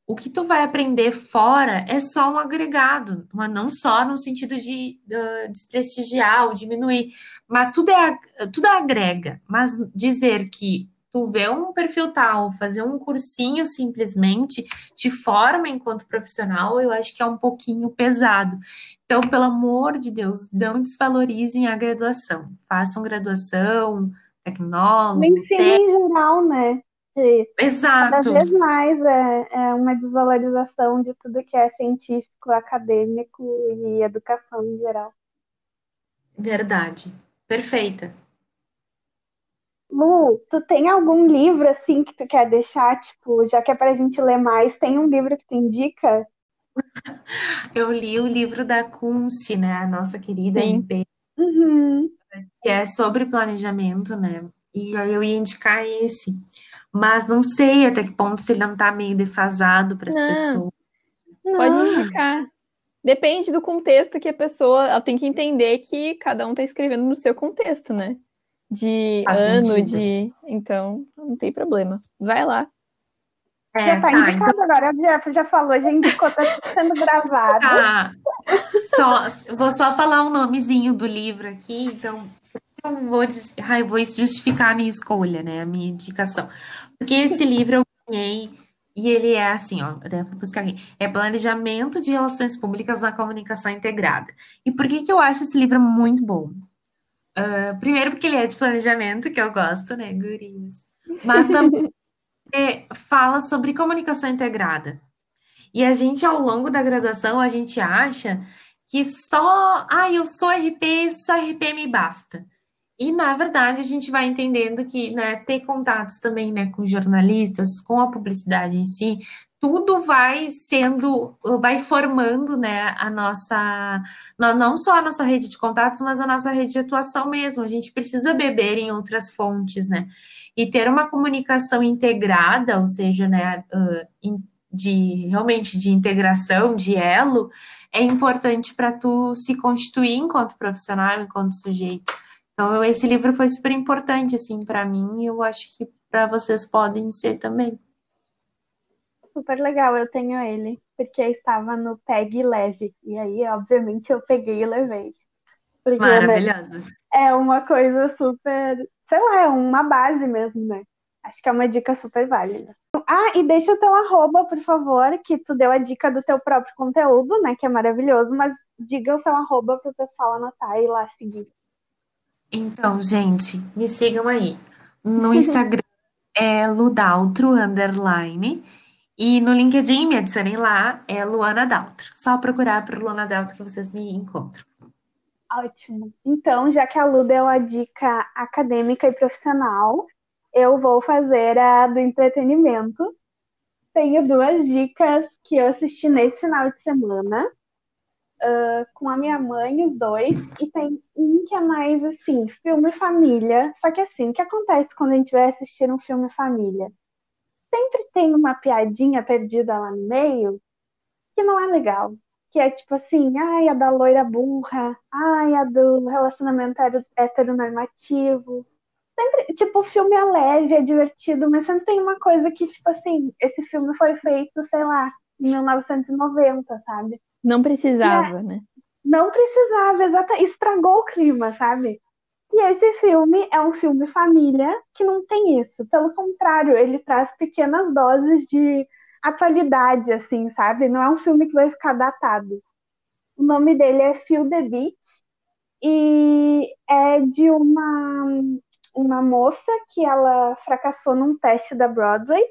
O que tu vai aprender fora é só um agregado, mas não só no sentido de uh, desprestigiar ou diminuir, mas tudo é tudo agrega. Mas dizer que tu vê um perfil tal, fazer um cursinho simplesmente, te forma enquanto profissional, eu acho que é um pouquinho pesado. Então, pelo amor de Deus, não desvalorizem a graduação. Façam graduação, tecnólogo. O ensino em geral, né? Exato. Cada vez mais é, é uma desvalorização de tudo que é científico, acadêmico e educação em geral. Verdade. Perfeita. Lu, tu tem algum livro assim que tu quer deixar, tipo, já que é pra gente ler mais, tem um livro que tu indica? Eu li o livro da Kunst, né, a nossa querida Sim. MP, Uhum. que é sobre planejamento, né? E aí eu ia indicar esse, mas não sei até que ponto se ele não tá meio defasado para as Não. pessoas. Pode Não. indicar. Depende do contexto que a pessoa ela tem que entender que cada um tá escrevendo no seu contexto, né? De Faz ano, sentido. de. Então, não tem problema. Vai lá. É, Já tá, tá, indicado agora, o Jeff já falou, já indicou, tá sendo gravado. Tá. Só, vou só falar o nomezinho do livro aqui, então eu vou, ai, vou justificar a minha escolha, né? A minha indicação. Porque esse livro eu ganhei e ele é assim, ó, eu vou buscar aqui. É Planejamento de Relações Públicas na Comunicação Integrada. E por que que eu acho esse livro muito bom? Ah, primeiro porque ele é de planejamento, que eu gosto, né, gurias? Mas também fala sobre comunicação integrada. E a gente, ao longo da graduação, a gente acha que só, ah, eu sou RP, só RP me basta. E, na verdade, a gente vai entendendo que, né, ter contatos também, né, com jornalistas, com a publicidade em si, tudo vai sendo, vai formando, né, a nossa, não só a nossa rede de contatos, mas a nossa rede de atuação mesmo. A gente precisa beber em outras fontes, né? E ter uma comunicação integrada, ou seja, né, ah, de realmente de integração, de elo, é importante para tu se constituir enquanto profissional, enquanto sujeito. Então, esse livro foi super importante, assim, para mim, e eu acho que para vocês podem ser também. Super legal, eu tenho ele, porque estava no Peg Leve. E aí, obviamente, eu peguei e levei. Porque né, Maravilhosa. é uma coisa super, sei lá, é uma base mesmo, né? Acho que é uma dica super válida. Ah, e deixa o teu arroba, por favor, que tu deu a dica do teu próprio conteúdo, né? Que é maravilhoso, mas diga o seu arroba pro pessoal anotar e ir lá seguir. Então, gente, me sigam aí. No Instagram é Ludaltro, underline. E no LinkedIn, me adicionem lá, é Luana Daltro. Só procurar por Luana Daltro que vocês me encontram. Ótimo. Então, já que a Lu deu a dica acadêmica e profissional, eu vou fazer a do entretenimento. Tenho duas dicas que eu assisti nesse final de semana, ah, com a minha mãe, os dois, e tem um que é mais assim, filme família. Só que assim, o que acontece quando a gente vai assistir um filme família? Sempre tem uma piadinha perdida lá no meio que não é legal. Que é tipo assim, ai, a da loira burra, ai, a do relacionamento heteronormativo. sempre, tipo, o filme é leve, é divertido, mas sempre tem uma coisa que, tipo assim, esse filme foi feito, sei lá, em 1990, sabe? Não precisava, é, né? Não precisava, exatamente. Estragou o clima, sabe? E esse filme é um filme família que não tem isso. Pelo contrário, ele traz pequenas doses de atualidade, assim, sabe? Não é um filme que vai ficar datado. O nome dele é Feel the Beat e é de uma, uma moça que ela fracassou num teste da Broadway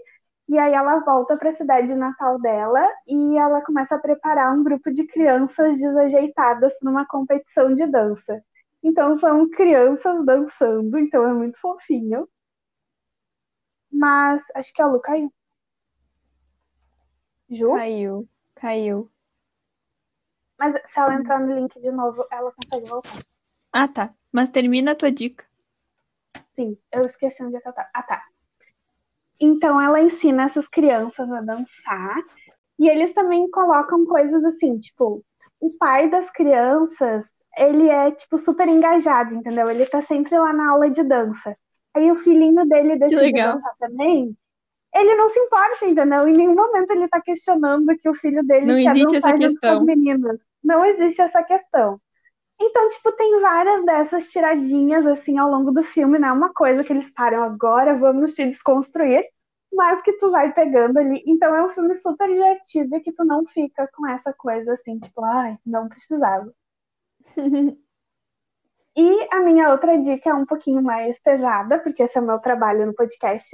e aí ela volta para a cidade natal dela e ela começa a preparar um grupo de crianças desajeitadas para uma competição de dança. Então são crianças dançando, então é muito fofinho. Mas acho que a Lu caiu. Ju? Caiu, caiu. Mas se ela entrar no link de novo, ela consegue voltar. Ah, tá. Mas termina a tua dica. Sim, eu esqueci onde é que ela tá. Ah, tá. Então ela ensina essas crianças a dançar. E eles também colocam coisas assim, tipo, o pai das crianças ele é, tipo, super engajado, entendeu? Ele tá sempre lá na aula de dança. Aí o filhinho dele decide dançar também. Ele não se importa, entendeu? Em nenhum momento ele tá questionando que o filho dele não quer existe dançar essa junto questão. com as meninas. Não existe essa questão. Então, tipo, tem várias dessas tiradinhas, assim, ao longo do filme, não é uma coisa que eles param agora, vamos te desconstruir, mas que tu vai pegando ali. Então é um filme super divertido e que tu não fica com essa coisa, assim, tipo, ai, não precisava. E a minha outra dica é um pouquinho mais pesada, porque esse é o meu trabalho no podcast,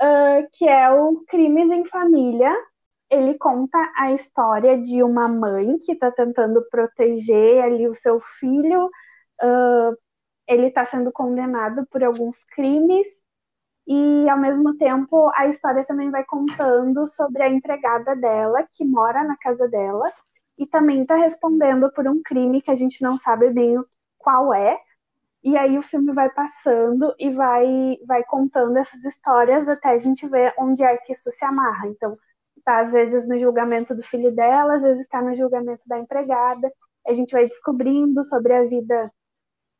uh, que é o Crimes em Família. Ele conta a história de uma mãe que está tentando proteger ali o seu filho. Uh, ele está sendo condenado por alguns crimes e ao mesmo tempo a história também vai contando sobre a empregada dela que mora na casa dela e também está respondendo por um crime que a gente não sabe bem qual é. E aí o filme vai passando e vai, vai contando essas histórias até a gente ver onde é que isso se amarra. Então, tá às vezes no julgamento do filho dela, às vezes está no julgamento da empregada. A gente vai descobrindo sobre a vida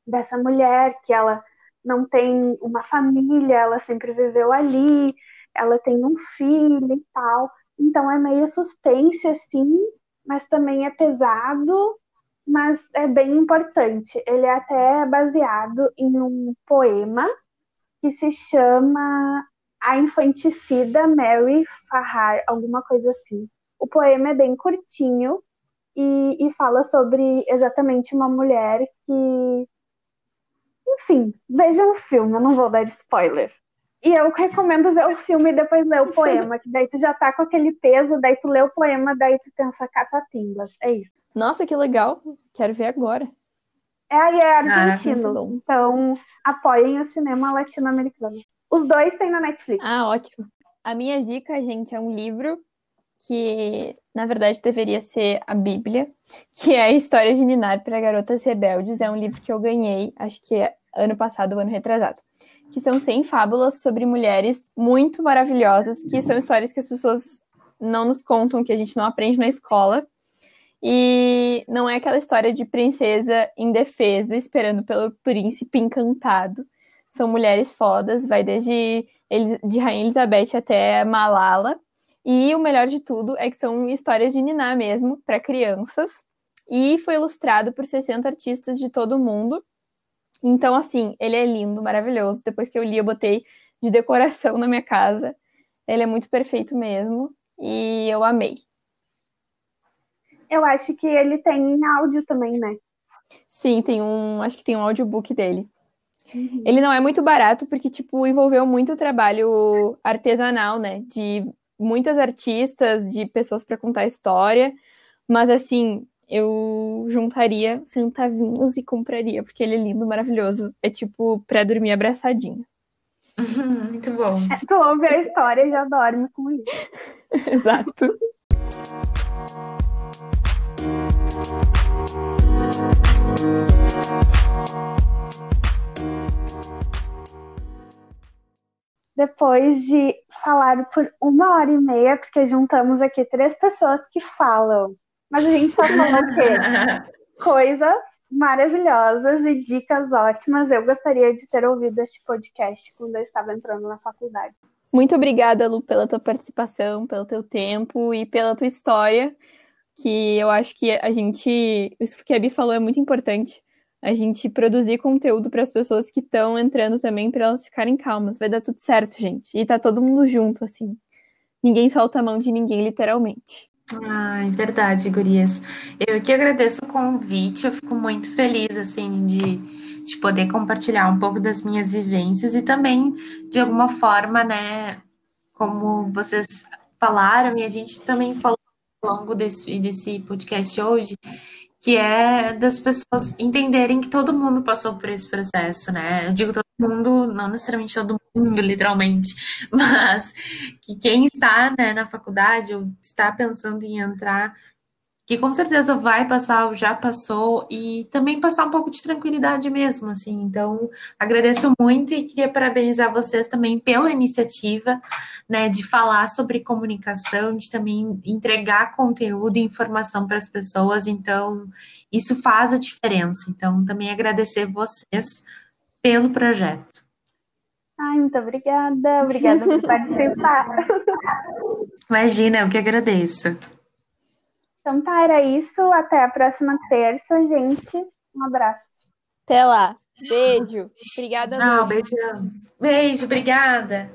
dessa mulher, que ela não tem uma família, ela sempre viveu ali, ela tem um filho e tal. Então é meio suspense assim, mas também é pesado, mas é bem importante. Ele é até baseado em um poema que se chama A Infanticida Mary Farrar, alguma coisa assim. O poema é bem curtinho e, e fala sobre exatamente uma mulher que. Enfim, vejam o filme, eu não vou dar spoiler. E eu recomendo ver o filme e depois ler o poema, que daí tu já tá com aquele peso, daí tu lê o poema, daí tu pensa catatimbas. É isso. Nossa, que legal. Quero ver agora. É, e é argentino. então, apoiem o cinema latino-americano. Os dois tem na Netflix. Ah, ótimo. A minha dica, gente, é um livro que, na verdade, deveria ser a Bíblia, que é a História de Ninar para Garotas Rebeldes. É um livro que eu ganhei, acho que é ano passado, ano retrasado que são 100 fábulas sobre mulheres muito maravilhosas, que são histórias que as pessoas não nos contam, que a gente não aprende na escola. E não é aquela história de princesa indefesa esperando pelo príncipe encantado. São mulheres fodas, vai desde de Rainha Elizabeth até Malala. E o melhor de tudo é que são histórias de Niná mesmo, para crianças. E foi ilustrado por 60 artistas de todo o mundo. Então, assim, ele é lindo, maravilhoso. Depois que eu li, eu botei de decoração na minha casa. Ele é muito perfeito mesmo. E eu amei. Eu acho que ele tem áudio também, né? Sim, tem um. Acho que tem um audiobook dele. Uhum. Ele não é muito barato, porque, tipo, envolveu muito trabalho artesanal, né? De muitas artistas, de pessoas para contar história. Mas, assim, eu juntaria centavinhos e compraria, porque ele é lindo, maravilhoso. É tipo pra dormir abraçadinho. Muito bom. É, tu ouve a história e já dorme com isso. Exato. Depois de falar por uma hora e meia, porque juntamos aqui três pessoas que falam mas a gente só falou o quê? Coisas maravilhosas e dicas ótimas. Eu gostaria de ter ouvido este podcast quando eu estava entrando na faculdade. Muito obrigada, Lu, pela tua participação, pelo teu tempo e pela tua história, que eu acho que a gente, isso que a Bi falou é muito importante, a gente produzir conteúdo para as pessoas que estão entrando também, para elas ficarem calmas. Vai dar tudo certo, gente. E tá todo mundo junto, assim. Ninguém solta a mão de ninguém, literalmente. Ai, verdade, gurias. Eu que agradeço o convite, eu fico muito feliz, assim, de, de poder compartilhar um pouco das minhas vivências e também, de alguma forma, né, como vocês falaram e a gente também falou ao longo desse, desse podcast hoje, que é das pessoas entenderem que todo mundo passou por esse processo, né? Eu digo todo mundo, não necessariamente todo mundo, literalmente, mas que quem está né, na faculdade ou está pensando em entrar que com certeza vai passar, já passou, e também passar um pouco de tranquilidade mesmo, assim. Então, agradeço muito e queria parabenizar vocês também pela iniciativa, né, de falar sobre comunicação, de também entregar conteúdo e informação para as pessoas. Então, isso faz a diferença. Então, também agradecer vocês pelo projeto. Ai, muito obrigada. Obrigada por participar. Imagina, eu que agradeço. Então tá, era isso. Até a próxima terça, gente. Um abraço. Até lá. Beijo. Obrigada. Tchau, beijão. Beijo, obrigada.